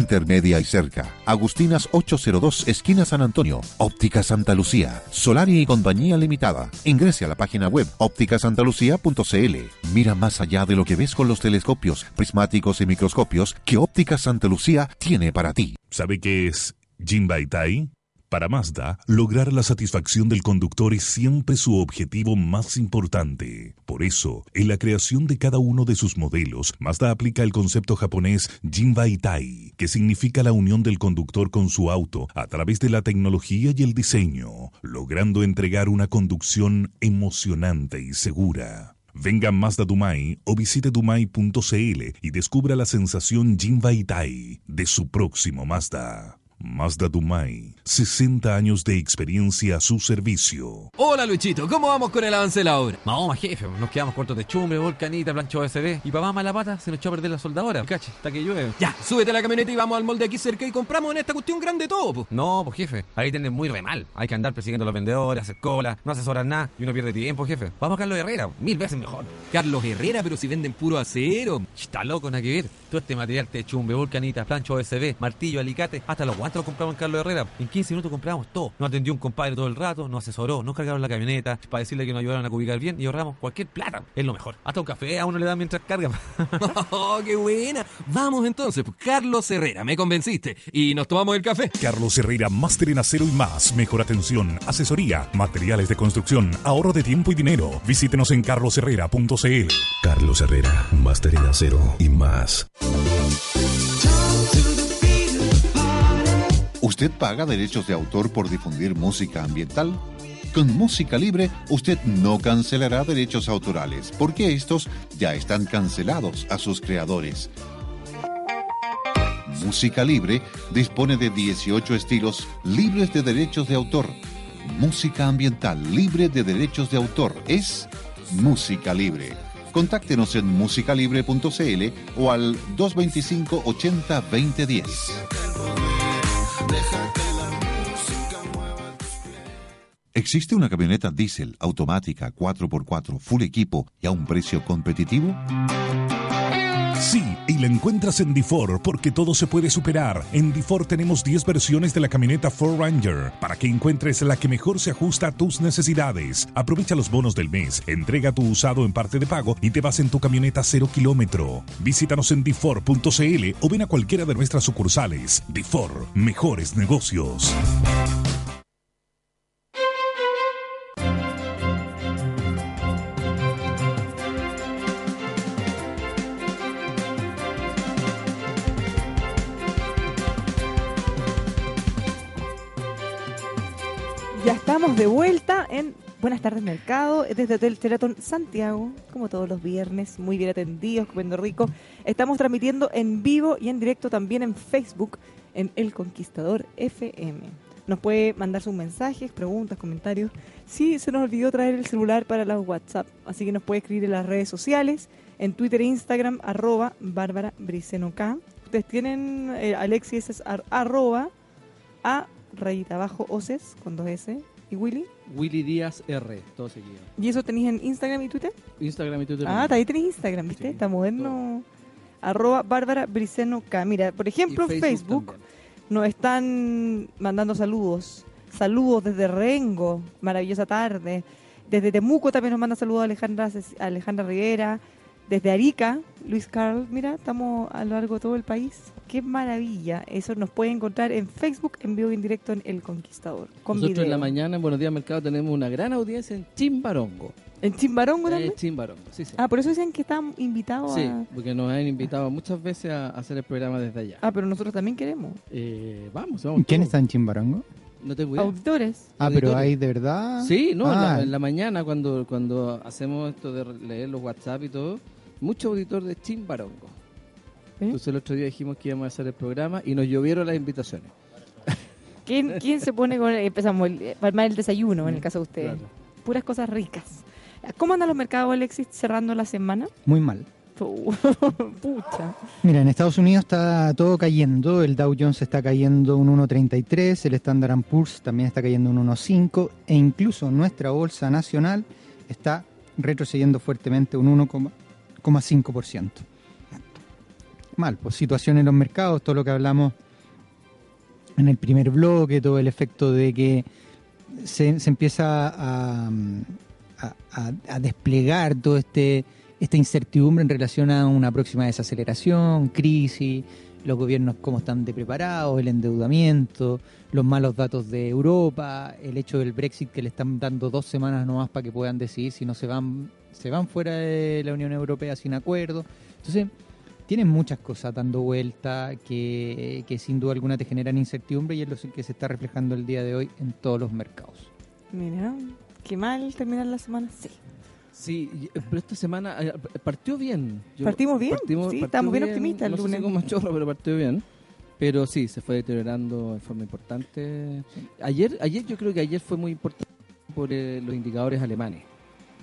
intermedia y cerca. Agustinas 802, esquina San Antonio. Óptica Santa Lucía. Solari y Compañía Limitada. Ingrese a la página web ópticasantalucía.cl. Mira más allá de lo que ves con los telescopios, prismáticos y microscopios que Óptica Santa Lucía tiene para ti.
¿Sabe qué es Jinbaitai? Para Mazda, lograr la satisfacción del conductor es siempre su objetivo más importante. Por eso, en la creación de cada uno de sus modelos, Mazda aplica el concepto japonés Jinbaitai, que significa la unión del conductor con su auto a través de la tecnología y el diseño, logrando entregar una conducción emocionante y segura. Venga a Mazda Dumai o visite dumai.cl y descubra la sensación Jinbaitai de su próximo Mazda. Mazda Dumai, 60 años de experiencia a su servicio.
Hola Luchito, ¿cómo vamos con el avance de la obra?
Mahoma, jefe, nos quedamos cortos de chumbre, volcanita, plancho OSB. Y papá mala pata se nos echó a perder la soldadora. Cache, hasta que llueve.
Ya, súbete a la camioneta y vamos al molde aquí cerca y compramos en esta cuestión grande todo, po.
No, pues jefe, ahí tienen muy re mal. Hay que andar persiguiendo a los vendedores, hacer cola, no asesorar nada y uno pierde tiempo, jefe. Vamos a Carlos Herrera, mil veces mejor.
Carlos Herrera, pero si venden puro acero.
Está loco, nada que ver. Todo este material de chumbe, volcanita, plancho OSB, martillo, alicate, hasta los guantes los compramos en Carlos Herrera. En 15 minutos compramos todo. Nos atendió un compadre todo el rato, nos asesoró, nos cargaron la camioneta para decirle que nos ayudaron a ubicar bien y ahorramos cualquier plata. Es lo mejor. Hasta un café a uno le dan mientras carga. <laughs>
¡Oh, qué buena! Vamos entonces, pues, Carlos Herrera, me convenciste. Y nos tomamos el café.
Carlos Herrera, máster en acero y más. Mejor atención, asesoría, materiales de construcción, ahorro de tiempo y dinero. Visítenos en carlosherrera.cl.
Carlos Herrera, máster en acero y más.
¿Usted paga derechos de autor por difundir música ambiental? Con música libre, usted no cancelará derechos autorales, porque estos ya están cancelados a sus creadores. Música Libre dispone de 18 estilos libres de derechos de autor. Música ambiental libre de derechos de autor es Música Libre. Contáctenos en musicalibre.cl o al 225 80 2010. ¿Existe una camioneta diésel automática 4x4 full equipo y a un precio competitivo?
Sí, y la encuentras en Difor porque todo se puede superar. En Difor tenemos 10 versiones de la camioneta Ford Ranger para que encuentres la que mejor se ajusta a tus necesidades. Aprovecha los bonos del mes, entrega tu usado en parte de pago y te vas en tu camioneta cero kilómetro. Visítanos en difor.cl o ven a cualquiera de nuestras sucursales. Difor, mejores negocios.
Estamos de vuelta en Buenas tardes Mercado, desde Hotel Sheraton Santiago, como todos los viernes, muy bien atendidos, comiendo rico. Estamos transmitiendo en vivo y en directo también en Facebook, en El Conquistador FM. Nos puede mandar sus mensajes, preguntas, comentarios. Sí, se nos olvidó traer el celular para los WhatsApp, así que nos puede escribir en las redes sociales, en Twitter e Instagram, arroba Bárbara Briceno K. Ustedes tienen, eh, Alexis es ar- arroba a rayita abajo oces con dos S y Willy.
Willy Díaz R, todo seguido.
¿Y eso tenéis en Instagram y Twitter?
Instagram y Twitter.
Ah, ahí tenéis Instagram, ¿viste?
Sí,
Está moderno. Arroba Bárbara Briceno K. Mira, por ejemplo, en Facebook nos están mandando saludos. Saludos desde Rengo, maravillosa tarde. Desde Temuco también nos manda saludos Alejandra, Ces- Alejandra Rivera. Desde Arica, Luis Carl, mira, estamos a lo largo de todo el país. Qué maravilla. Eso nos puede encontrar en Facebook, en vivo y en directo en El Conquistador. Con
Nosotros
video.
en la mañana en Buenos Días Mercado tenemos una gran audiencia en Chimbarongo.
¿En Chimbarongo
Eh,
también?
Chimbarongo, sí, sí.
Ah, por eso decían que estaban invitados
Sí,
a...
porque nos han invitado muchas veces a hacer el programa desde allá.
Ah, pero nosotros también queremos.
Eh, vamos, vamos.
¿Quién
todos.
está en Chimbarongo?
No tengo idea.
Auditores.
Ah, pero
Auditores.
hay de verdad.
Sí, no, en,
Ah,
la, en la mañana cuando, cuando hacemos esto de leer los WhatsApp y todo, mucho auditor de Chimbarongo.
¿Eh?
Entonces el otro día dijimos que íbamos a hacer el programa y nos llovieron las invitaciones. <laughs>
¿Quién, quién se pone con... Empezamos el, para armar el desayuno, en el caso de ustedes.
Claro.
Puras cosas ricas. ¿Cómo andan los mercados, Alexis, cerrando la semana?
Muy mal.
Pu- <laughs> Pucha.
Mira, en Estados Unidos está todo cayendo. El Dow Jones está cayendo un 1.33, el Standard Poor's también está cayendo un 1.5 e incluso nuestra bolsa nacional está retrocediendo fuertemente un 1,5%. Mal, pues situación en los mercados, todo lo que hablamos en el primer bloque, todo el efecto de que se, se empieza a desplegar todo este esta incertidumbre en relación a una próxima desaceleración, crisis, los gobiernos cómo están de preparados, el endeudamiento, los malos datos de Europa, el hecho del Brexit que le están dando dos semanas nomás para que puedan decidir si no se van se van fuera de la Unión Europea sin acuerdo. Entonces, tienen muchas cosas dando vuelta que, que sin duda alguna te generan incertidumbre y es lo que se está reflejando el día de hoy en todos los mercados.
Mira, qué mal terminar la semana. Sí.
Sí, y- pero esta semana eh, partió bien. Yo-
Partimos bien, sí, estamos bien optimistas el
No sé si
lunes.
como chorro, pero partió bien. Pero sí, se fue deteriorando en forma importante. Ayer, ayer yo creo que ayer fue muy importante por eh, los indicadores alemanes.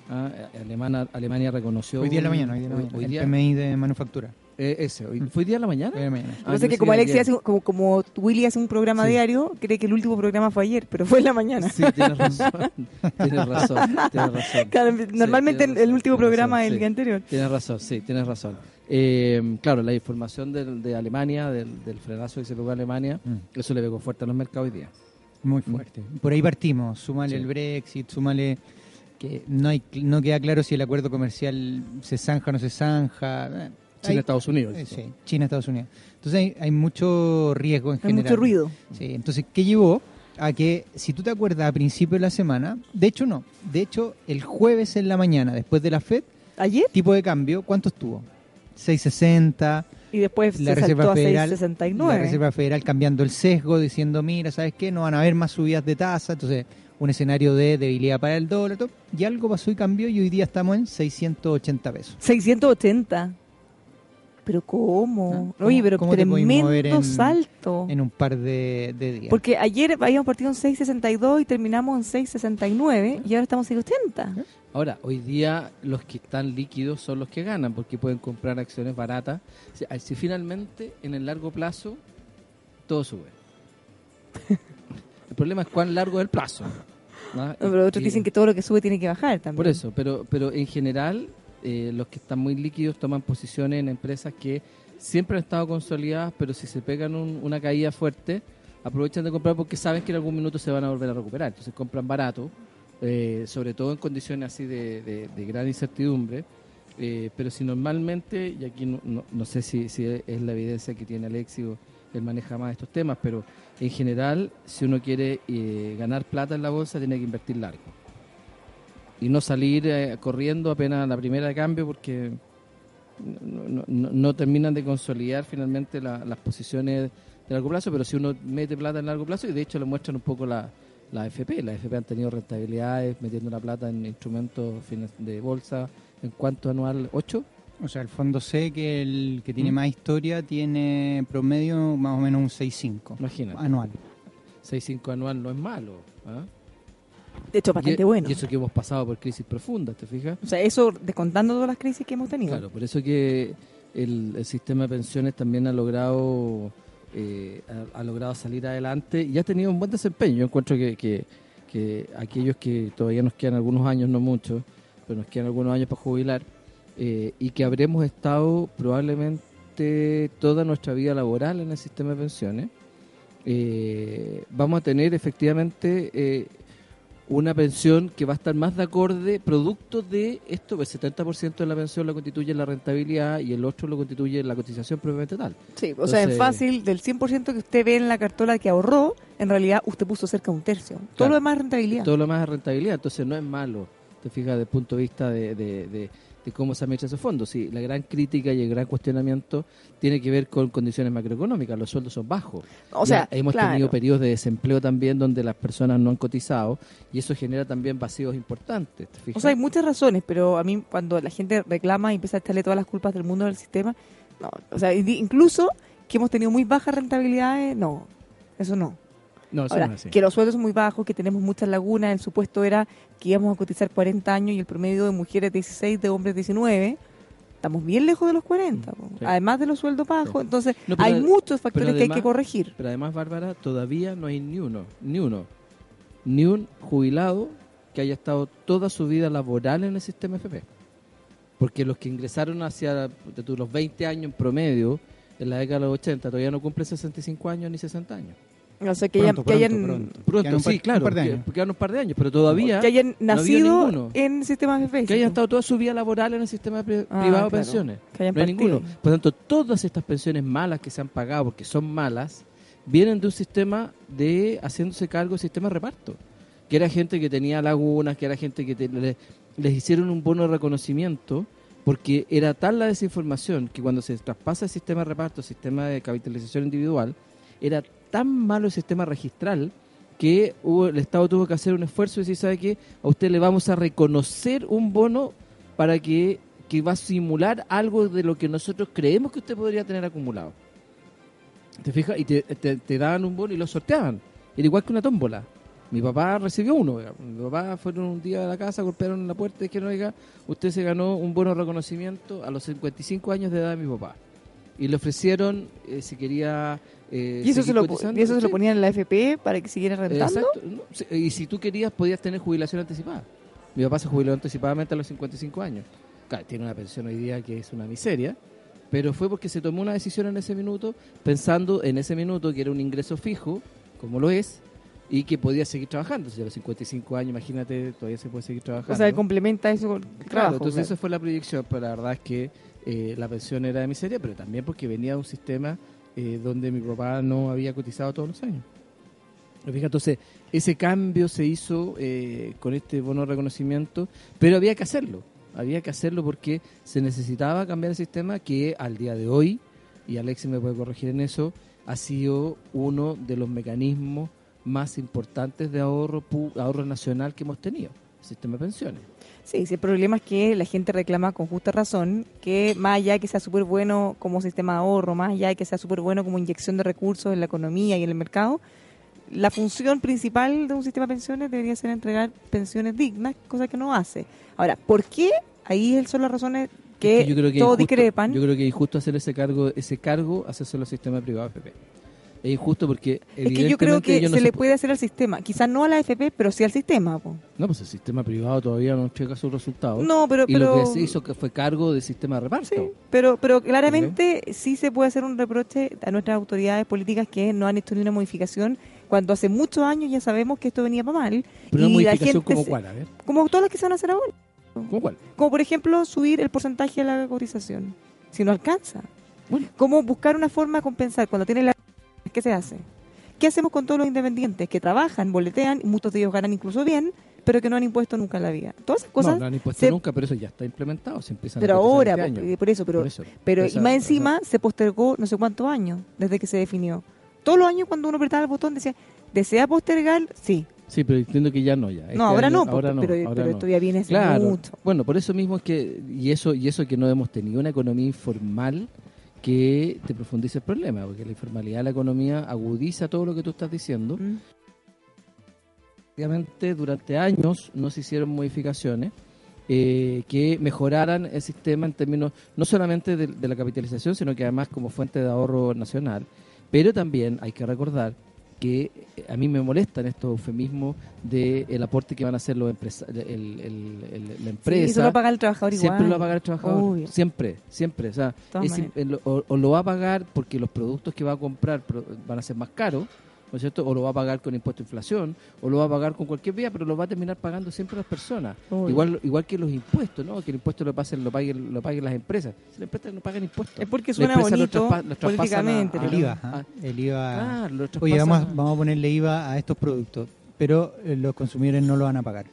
Ah, eh, Alemana, Alemania reconoció...
Hoy día en la mañana, hoy día en la mañana,
hoy
el
día-
PMI de manufactura.
eh, ese, hoy- ¿fue hoy día en la mañana?
Hoy la mañana.
Ah,
Yo sé que
sí,
como Alexis
ayer.
hace, un- como, como Willy hace un programa
Sí.
diario, cree que el último programa fue ayer, pero fue en la mañana.
Sí, tienes razón. <laughs> tienes razón, tienes razón. <laughs>
Claro, normalmente
tienes
el, el
razón,
último
tienes
programa
razón,
es el
sí.
día anterior.
Tienes razón, sí, tienes razón. Eh, claro, la información del- de, Alemania, del, del frenazo que se pegó a Alemania,
Mm.
eso le pegó fuerte a los mercados hoy día.
Muy fuerte. Por ahí partimos, súmale
Sí.
el Brexit, súmale que no hay no queda claro si el acuerdo comercial se zanja o no se zanja. Eh,
China,
hay-
Estados Unidos.
eh, sí, China, Estados Unidos. Entonces hay, hay mucho riesgo en
Hay
general.
mucho ruido.
Sí, entonces, ¿qué llevó? A que, si tú te acuerdas, a principio de la semana, de hecho no, de hecho el jueves en la mañana, después de la FED,
¿Ayer?
tipo de cambio, ¿cuánto estuvo? 660,
Y después
la
se
Reserva
saltó a
Federal,
6.69.
la Reserva Federal cambiando el sesgo, diciendo, mira, ¿sabes qué? No van a haber más subidas de tasa, entonces un escenario de debilidad para el dólar, y algo pasó y cambió y hoy día estamos en 680 pesos.
680. ¿Pero cómo?
Ah,
Oye,
¿cómo-
pero
cómo
tremendo
mover en-
salto.
En un par de, de días.
Porque ayer habíamos partido en 6.62 y terminamos en 6.69 y ahora estamos en 6.80.
Ahora, hoy día los que están líquidos son los que ganan porque pueden comprar acciones baratas. Si, si finalmente en el largo plazo todo sube. <laughs> el problema es cuán largo es el plazo. ¿no?
No, pero otros
Y-
dicen que todo lo que sube tiene que bajar también.
Por eso, pero, pero en general eh, los que están muy líquidos toman posiciones en empresas que siempre han estado consolidadas, pero si se pegan un- una caída fuerte, aprovechan de comprar porque saben que en algún minuto se van a volver a recuperar. Entonces compran barato, eh, sobre todo en condiciones así de, de- de gran incertidumbre. Eh, pero si normalmente, y aquí no, no- no sé si, si es la evidencia que tiene Alexis o él maneja más estos temas, pero en general, si uno quiere eh, ganar plata en la bolsa, tiene que invertir largo y no salir eh, corriendo apenas la primera de cambio porque no, terminan de consolidar finalmente la- las posiciones de largo plazo, pero si uno mete plata en largo plazo, y de hecho lo muestran un poco la, la AFP, las AFP han tenido rentabilidades metiendo la plata en instrumentos de bolsa, ¿en cuánto anual? ¿8?
O sea, el fondo C, que el que tiene
¿Mm?
más historia, tiene promedio más o menos un 6.5
Imagínate.
anual.
6,5 anual no es malo. ¿ah?
De hecho, bastante
y,
bueno.
y eso que hemos pasado por crisis profundas, ¿te fijas?
O sea, eso descontando todas las crisis que hemos tenido.
Claro, por eso que el, el sistema de pensiones también ha logrado eh, ha, ha logrado salir adelante y ha tenido un buen desempeño. Yo encuentro que, que, que aquellos que todavía nos quedan algunos años, no muchos, pero nos quedan algunos años para jubilar eh, y que habremos estado probablemente toda nuestra vida laboral en el sistema de pensiones, eh, vamos a tener efectivamente eh, una pensión que va a estar más de acorde, producto de esto, pues, el 70% de la pensión lo constituye la rentabilidad y el otro lo constituye la cotización propiamente tal.
Sí, o sea, es fácil, del 100% que usted ve en la cartola que ahorró, en realidad usted puso cerca de un tercio. Todo
Claro.
lo demás es rentabilidad.
Todo lo más es rentabilidad, entonces no es malo, te fijas, desde el punto de vista de, de- de- de cómo se administra ese fondo. Sí, la gran crítica y el gran cuestionamiento tiene que ver con condiciones macroeconómicas, los sueldos son bajos.
O sea,
Ya hemos
claro.
tenido periodos de desempleo también donde las personas no han cotizado y eso genera también vacíos importantes. ¿te
O sea, hay muchas razones, pero a mí cuando la gente reclama y empieza a echarle todas las culpas del mundo del sistema, no, o sea, incluso que hemos tenido muy bajas rentabilidades, no, eso no.
No, eso
Ahora,
no es así.
que los sueldos son muy bajos, que tenemos muchas lagunas, el supuesto era que íbamos a cotizar 40 años y el promedio de mujeres 16, de hombres 19, estamos bien lejos de los 40, po.
Sí.
además de los sueldos bajos, entonces
No,
hay muchos factores que hay que corregir.
Pero además, Bárbara, todavía no hay ni uno, ni uno, ni un jubilado que haya estado toda su vida laboral en el sistema FP. Porque los que ingresaron hacia de los 20 años en promedio, en la década de los 80, todavía no cumplen 65 años ni 60 años.
O sea, que,
Pronto,
hayan, que
pronto,
hayan,
pronto. Par-
sí, claro,
un par de
que-
años.
quedan un par de años, pero todavía
que hayan
no
nacido
ninguno.
en sistemas FP.
que hayan estado toda su vida laboral en el sistema pri-
Ah,
privado de
claro.
pensiones.
Que hayan
no hay ninguno. Por lo tanto, todas estas pensiones malas que se han pagado, porque son malas, vienen de un sistema de haciéndose cargo del sistema de reparto. Que era gente que tenía lagunas, que era gente que te- le- les hicieron un bono de reconocimiento, porque era tal la desinformación que cuando se traspasa el sistema de reparto, el sistema de capitalización individual, era tan malo el sistema registral que hubo, el Estado tuvo que hacer un esfuerzo y decir, ¿sabe qué? A usted le vamos a reconocer un bono para que, que va a simular algo de lo que nosotros creemos que usted podría tener acumulado. ¿Te fijas? Y te, daban un bono y lo sorteaban. Era igual que una tómbola. Mi papá recibió uno. Mi papá fueron un día a la casa, golpearon la puerta y dijeron, oiga, usted se ganó un bono reconocimiento a los 55 años de edad de mi papá. Y le ofrecieron, eh, si quería... eh,
¿Y eso, se lo, y eso se lo ponían en la FP para que siguiera rentando?
Exacto. No, Y si tú querías, podías tener jubilación anticipada. Mi papá se jubiló anticipadamente a los 55 años. Claro, tiene una pensión hoy día que es una miseria, pero fue porque se tomó una decisión en ese minuto, pensando en ese minuto que era un ingreso fijo, como lo es, y que podía seguir trabajando. Si a los 55 años, imagínate, todavía se puede seguir trabajando.
O sea, complementa eso con el
Claro,
trabajo.
entonces
claro.
esa fue la proyección, pero la verdad es que eh, la pensión era de miseria, pero también porque venía de un sistema eh, donde mi papá no había cotizado todos los años. Entonces, ese cambio se hizo eh, con este bono de reconocimiento, pero había que hacerlo. Había que hacerlo porque se necesitaba cambiar el sistema que al día de hoy, y Alexis me puede corregir en eso, ha sido uno de los mecanismos más importantes de ahorro, ahorro nacional que hemos tenido, el sistema de pensiones.
Sí, sí, el problema es que la gente reclama con justa razón que más allá de que sea súper bueno como sistema de ahorro, más allá de que sea súper bueno como inyección de recursos en la economía y en el mercado, la función principal de un sistema de pensiones debería ser entregar pensiones dignas, cosa que no hace. Ahora, ¿por qué? Ahí son las razones que,
yo creo que
todos discrepan.
Yo creo que es injusto hacer ese cargo, ese cargo, hacérselo al sistema privado. Es injusto porque
es que yo creo que se le
pu-
puede hacer al sistema, quizás no a la AFP, pero sí al sistema. po.
No, pues el sistema privado todavía no entrega sus resultados.
No, pero-
y lo que se hizo que fue cargo del sistema de reparto.
Pero, pero claramente sí se puede hacer un reproche a nuestras autoridades políticas que no han hecho ni una modificación cuando hace muchos años ya sabemos que esto venía para mal.
Pero una modificación como cuál, a ver.
Como todas las que se van a hacer ahora.
¿Cómo cuál?
Como por ejemplo subir el porcentaje de la cotización, si no alcanza. Como buscar una forma de compensar cuando tiene la... ¿Qué se hace? ¿Qué hacemos con todos los independientes que trabajan, boletean, y muchos de ellos ganan incluso bien, pero que no han impuesto nunca en la vida? Todas esas cosas...
no, no han impuesto
se-
nunca, pero eso ya está implementado. Se empiezan
pero
a
ahora,
este año.
eh, por eso, pero,
Por eso.
pero
Esa-
y más
esa-
encima se postergó no sé cuántos años desde que se definió. Todos los años cuando uno apretaba el botón decía, ¿desea postergar? Sí.
Sí, pero entiendo que ya no ya. Este
No, ahora
año-
no,
ahora
pero- pero-
ahora
pero
no.
todavía viene
claro.
mucho.
Bueno, por eso mismo es que y eso y eso que no hemos tenido una economía informal que te profundice el problema, porque la informalidad de la economía agudiza todo lo que tú estás diciendo.
Mm.
Obviamente, durante años no se hicieron modificaciones eh, que mejoraran el sistema en términos no solamente de, de la capitalización, sino que además como fuente de ahorro nacional. Pero también hay que recordar que eh, a mí me molestan estos eufemismos del aporte que van a hacer los empresa- el- el- el- la empresa.
eso lo va a pagar el trabajador
Siempre
igual.
lo va a pagar el trabajador.
Obvio.
Siempre, siempre. O, sea, es lo- o, o lo va a pagar porque los productos que va a comprar van a ser más caros, ¿no es cierto? O lo va a pagar con impuesto a inflación, o lo va a pagar con cualquier vía, pero lo va a terminar pagando siempre las personas.
Obvio.
Igual igual que los impuestos, ¿no? Que el impuesto lo pasen, lo paguen, lo paguen las empresas. Si las empresas no pagan impuestos.
Es porque suena bonito
traspa- lo traspasan
políticamente.
a-
El IVA,
a-
el IVA.
Claro, lo
Oye, vamos,
a-
vamos a ponerle IVA a estos productos, pero eh, los consumidores no lo van a pagar.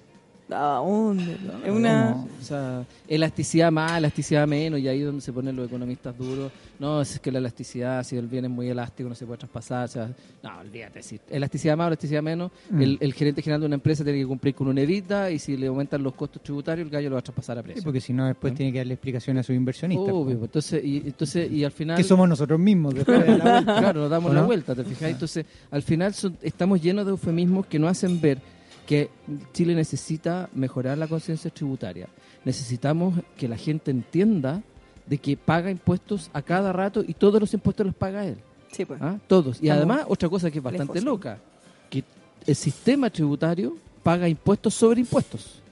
Es una...
¿Cómo?
O sea, elasticidad más, elasticidad menos, y ahí es donde se ponen los economistas duros. No, es que la elasticidad, si el bien es muy elástico, no se puede traspasar. O sea, no, olvídate. Si elasticidad más, elasticidad menos,
Mm.
el, el gerente general de una empresa tiene que cumplir con un evita, y si le aumentan los costos tributarios, el gallo lo va a traspasar a
Sí,
precio.
porque si no, después
¿Mm?
tiene que darle explicación a sus inversionistas.
Obvio, pues, entonces, y, entonces, y al final...
que somos nosotros mismos. <laughs> después de la vuelta.
claro, nos damos
¿O
la
no?
vuelta, ¿te fijas? Entonces, al final son- estamos llenos de eufemismos que nos hacen ver que Chile necesita mejorar la conciencia tributaria. Necesitamos que la gente entienda de que paga impuestos a cada rato y todos los impuestos los paga él.
Sí, pues.
¿ah? Todos. Y
Estamos
además, otra cosa que es bastante
lejos,
loca, que el sistema tributario paga impuestos sobre impuestos.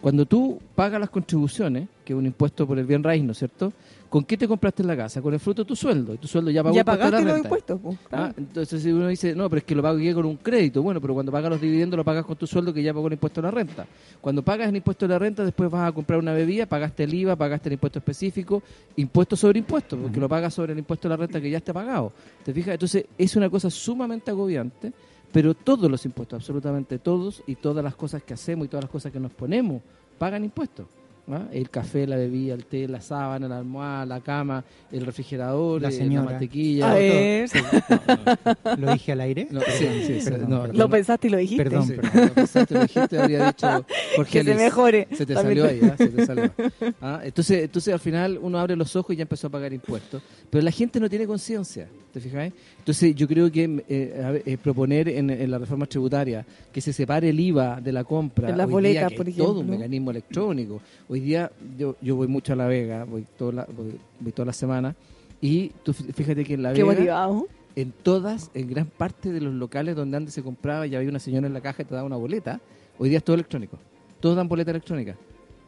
Cuando tú pagas las contribuciones, que es un impuesto por el bien raíz, ¿no es cierto? ¿Con qué te compraste la casa? Con el fruto de tu sueldo. Y tu sueldo ya pagó
Ya
la
pagaste los
renta.
impuestos, pues.
Ah, entonces si uno dice, no, pero es que lo pago con un crédito. Bueno, pero cuando pagas los dividendos lo pagas con tu sueldo que ya pagó el impuesto a la renta. Cuando pagas el impuesto a la renta, después vas a comprar una bebida, pagaste el IVA, pagaste el impuesto específico, impuesto sobre impuesto, porque lo pagas sobre el impuesto a la renta que ya está pagado. ¿Te fijas? Entonces es una cosa sumamente agobiante, pero todos los impuestos, absolutamente todos, y todas las cosas que hacemos y todas las cosas que nos ponemos, pagan impuestos. ¿Ah? El café, la bebida, el té, la sábana, la almohada, la cama, el refrigerador,
La
eh,
señora.
mantequilla.
A
todo.
ver.
Sí, no, no.
¿Lo dije al aire?
No, sí, sí, sí,
Perdón,
no,
perdón.
Lo pensaste y lo dijiste.
Perdón,
Sí,
perdón.
lo pensaste, lo dijiste, habría dicho Jorge
Que se mejore.
Se te
También
salió ahí, ¿ah? se te salió. Ah, Entonces, entonces al final uno abre los ojos y ya empezó a pagar impuestos. Pero la gente no tiene conciencia, ¿te fijas? Entonces yo creo que eh, eh, proponer en, en la reforma tributaria que se separe el IVA de la compra,
En las boletas,
día, que
por
es todo un
ejemplo.
mecanismo electrónico. Hoy día yo, yo voy mucho a La Vega, voy, toda la, voy, voy toda la semana, y tú fí- fíjate que en La
Qué
Vega
motivado.
en todas, en gran parte de los locales donde antes se compraba y había una señora en la caja y te daba una boleta, hoy día es todo electrónico. Todos dan boleta electrónica.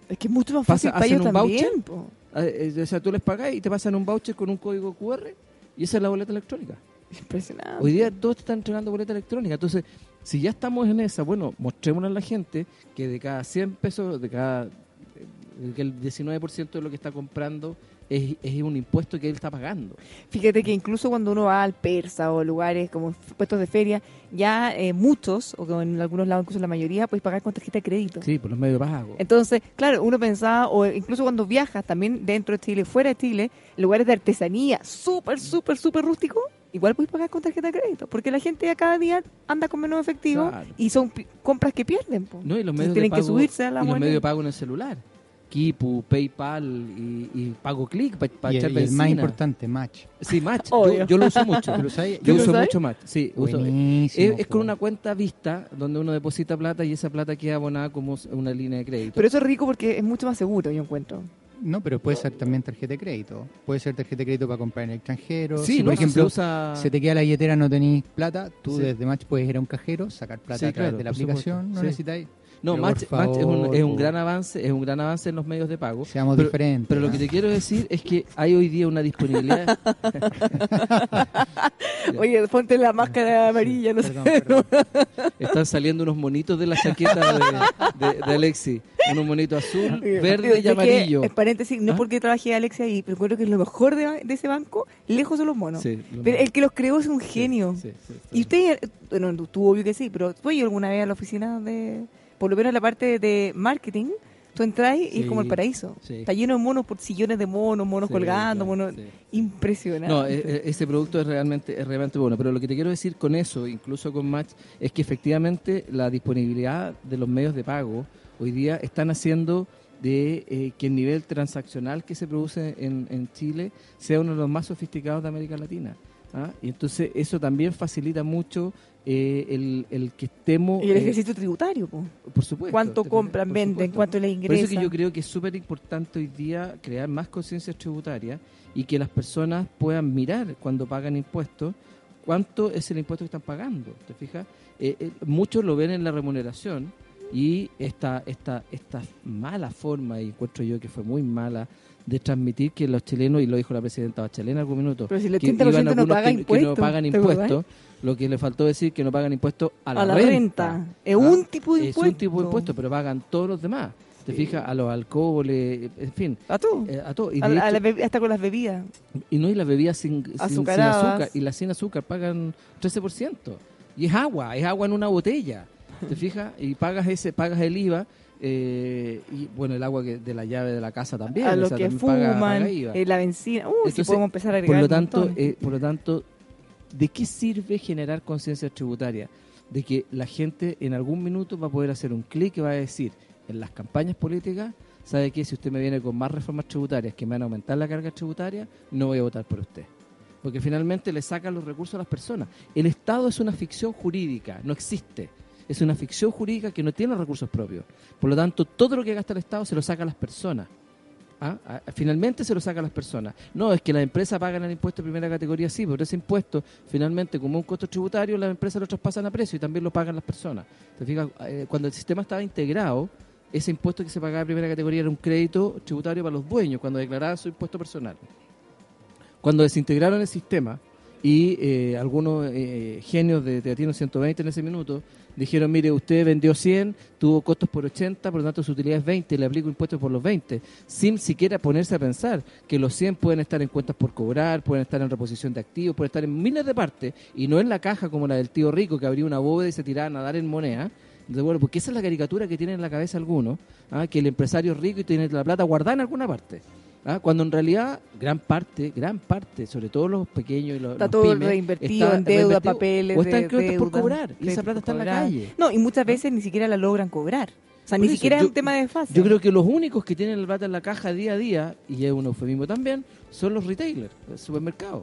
Es que es mucho más fácil para ellos
un
también.
voucher. Ah, eh, O sea, tú les pagas y te pasan un voucher con un código QR y esa es la boleta electrónica.
Impresionante.
Hoy día todos te están entregando boleta electrónica. Entonces, si ya estamos en esa, bueno, mostrémosle a la gente que de cada 100 pesos, de cada. Que el 19% de lo que está comprando es, es un impuesto que él está pagando.
Fíjate que incluso cuando uno va al persa o lugares como puestos de feria, ya eh, muchos, o en algunos lados incluso la mayoría, puedes pagar con tarjeta de crédito.
Sí, por los medios de pago.
Entonces, claro, uno pensaba, o incluso cuando viajas también dentro de Chile, fuera de Chile, lugares de artesanía súper, súper, súper rústico, igual puedes pagar con tarjeta de crédito, porque la gente ya cada día anda con menos efectivo
Claro.
y son compras que pierden. po.
No, y los
Entonces
medios
tienen
de
que
pago,
subirse a la
y los medios de pago en el celular. Kipu, PayPal y, y Pago Click para
y,
echar
el, más importante, Match.
Sí, Match. <laughs> Yo, yo lo uso mucho.
¿Tú lo?
Yo
¿Tú lo
uso
sabes?
mucho Match. Sí, uso- es, con una cuenta vista donde uno deposita plata y esa plata queda abonada como una línea de crédito.
Pero eso es rico porque es mucho más seguro, yo encuentro.
No, pero puede ser también tarjeta de crédito. Puede ser tarjeta de crédito para comprar en el extranjero.
sí,
si,
¿no?
por ejemplo,
se usa...
se te queda la billetera, no tenéis plata, tú
Sí.
desde Match puedes ir a un cajero, sacar plata
Sí,
a través
claro,
de la
supuesto.
aplicación, no
Sí.
necesitáis.
No, Match, es un, es un gran avance, es un gran avance en los medios de pago.
Seamos
Pero-
diferentes.
Pero lo que te quiero decir es que hay hoy día una disponibilidad. <laughs>
Oye, ponte la máscara amarilla, no
Perdón,
sé.
perdón. <laughs>
Están saliendo unos monitos de la chaqueta de, de, de Alexi. Unos monitos azul, verde y
es que,
amarillo.
en paréntesis, no
¿Ah?
porque trabajé Alexia ahí, pero creo que lo mejor de, de ese banco, lejos son los monos.
Sí, lo
Pero
más.
el que los creó es un genio.
sí, sí, está
Y
bien.
usted, bueno, tú, obvio que sí, pero ¿tú alguna vez a la oficina de, por lo menos la parte de marketing? Tú entras y es como el paraíso.
sí.
Está lleno de monos por sillones de monos, monos
Sí,
colgando, monos. Impresionante.
No, eh, eh, ese producto es realmente, es realmente bueno. Pero lo que te quiero decir con eso, incluso con Match, es que efectivamente la disponibilidad de los medios de pago hoy día están haciendo de eh, que el nivel transaccional que se produce en, en Chile sea uno de los más sofisticados de América Latina. ¿ah? Y entonces eso también facilita mucho eh, el, el que estemos...
y el
eh,
ejercicio tributario, po.
por supuesto.
¿Cuánto compran,
Por
venden,
supuesto.
cuánto les
Por
ingresa?
eso que yo creo que es súper importante hoy día crear más conciencia tributaria y que las personas puedan mirar cuando pagan impuestos cuánto es el impuesto que están pagando. ¿Te fijas? Eh, eh, muchos lo ven en la remuneración Y esta, esta, esta mala forma, y encuentro yo que fue muy mala, de transmitir que los chilenos, y lo dijo la presidenta Bachelet en algún minuto,
Pero si el
que
80%
iban
no
algunos
paga
que, que no pagan
¿te
impuestos? Lo que le faltó decir que no pagan impuestos a la,
a la renta. Es
Ah,
un tipo de
es
impuesto.
un tipo de impuesto, pero pagan todos los demás. Te fijas, a los alcoholes, en fin.
A todo.
eh, a todo. Y,
A a la hasta con las bebidas.
y no, y las bebidas sin, sin- azúcar. Y las sin azúcar pagan 13%. Y es agua, es agua en una botella. ¿Te fijas? Y pagas ese pagas el IVA. eh, y bueno, el agua que de la llave de la casa también.
a
o
los que
también paga-
fuman,
paga IVA.
eh, la benzina. Uh, si podemos empezar a agregar
por lo
un
tanto,
montón.
eh, por lo tanto, ¿de qué sirve generar conciencia tributaria? De que la gente en algún minuto va a poder hacer un clic y va a decir, en las campañas políticas, ¿sabe qué? Si usted me viene con más reformas tributarias que me van a aumentar la carga tributaria, no voy a votar por usted. Porque finalmente le sacan los recursos a las personas. El Estado es una ficción jurídica, no existe. Es una ficción jurídica que no tiene recursos propios. Por lo tanto, todo lo que gasta el Estado se lo saca a las personas. ¿Ah? Finalmente se lo saca a las personas. No, es que las empresas pagan el impuesto de primera categoría, sí, pero ese impuesto, finalmente, como un costo tributario, las empresas lo traspasan a precio y también lo pagan las personas. ¿Te fijas? Eh, Cuando el sistema estaba integrado, ese impuesto que se pagaba de primera categoría era un crédito tributario para los dueños cuando declaraban su impuesto personal. Cuando desintegraron el sistema y eh, algunos eh, genios de Teatino 120 en ese minuto dijeron, mire, usted vendió 100, tuvo costos por 80, por lo tanto su utilidad es 20, le aplico impuestos por los 20, sin siquiera ponerse a pensar que los 100 pueden estar en cuentas por cobrar, pueden estar en reposición de activos, pueden estar en miles de partes, y no en la caja como la del tío rico que abría una bóveda y se tiraba a nadar en moneda. Bueno, porque esa es la caricatura que tienen en la cabeza algunos, ¿ah? que el empresario es rico y tiene la plata guardada en alguna parte. ¿Ah? Cuando en realidad, gran parte, gran parte, sobre todo los pequeños y los,
Está
los
todo
pymes,
reinvertido
está
en deuda,
reinvertido
papeles.
o está en
de
por cobrar y esa plata está en la calle.
No, y muchas veces ni siquiera la logran cobrar. O sea,
Por
ni
eso,
siquiera
yo-
es un tema de fácil.
Yo creo que los únicos que tienen la plata en la caja día a día, y es un eufemismo también, son los retailers, los supermercados.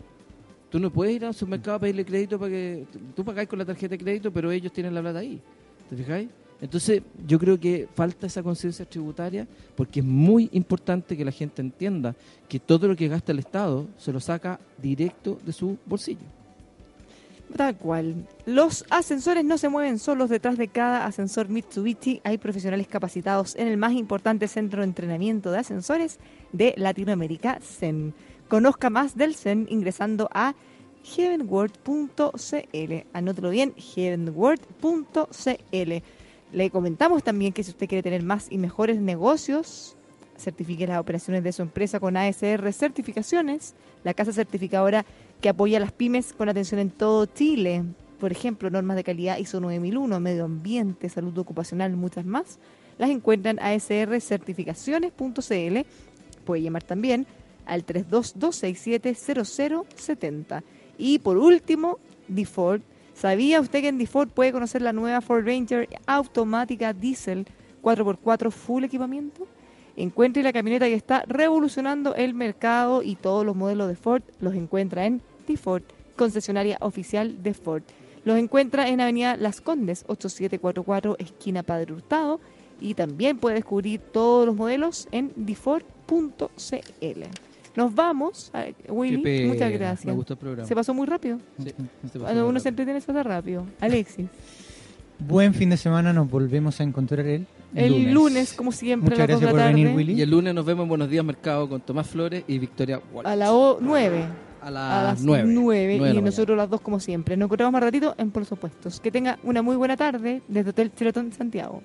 Tú no puedes ir a un supermercado a pedirle crédito para que... Tú pagáis con la tarjeta de crédito, pero ellos tienen la plata ahí. ¿Te fijáis? Entonces, yo creo que falta esa conciencia tributaria porque es muy importante que la gente entienda que todo lo que gasta el Estado se lo saca directo de su bolsillo.
Tal cual. Los ascensores no se mueven solos. Detrás de cada ascensor Mitsubishi hay profesionales capacitados en el más importante centro de entrenamiento de ascensores de Latinoamérica, Zen. Conozca más del Zen ingresando a heavenworld.cl. Anótelo bien, heavenworld.cl. Le comentamos también que si usted quiere tener más y mejores negocios, certifique las operaciones de su empresa con ASR Certificaciones, la casa certificadora que apoya a las pymes con atención en todo Chile. Por ejemplo, normas de calidad ISO 9001, medio ambiente, salud ocupacional, muchas más. Las encuentran en asrcertificaciones.cl. Puede llamar también al 322670070. Y por último, DeFord. ¿Sabía usted que en DeFord puede conocer la nueva Ford Ranger automática diesel 4x4 full equipamiento? Encuentre la camioneta que está revolucionando el mercado y todos los modelos de Ford los encuentra en DeFord, concesionaria oficial de Ford. Los encuentra en Avenida Las Condes, 8744, esquina Padre Hurtado. Y también puede descubrir todos los modelos en diford.cl. Nos vamos, Willy. Muchas gracias.
me gustó el programa.
Se pasó muy rápido.
Sí, se pasó
Cuando uno
rápido.
se entretiene, se pasa rápido. Alexis.
Buen fin de semana, nos volvemos a encontrar el,
El lunes, como siempre,
Muchas
a las
gracias por
la tarde.
venir, Willy.
Y el lunes nos vemos en Buenos Días Mercado con Tomás Flores y Victoria Walsh.
A las 9.
A
A
las
las
9.
9.
Nueve de
y
la mañana.
nosotros las dos como siempre. Nos encontramos más ratito en Por los Opuestos. Que tenga una muy buena tarde desde Hotel Chelatón Santiago.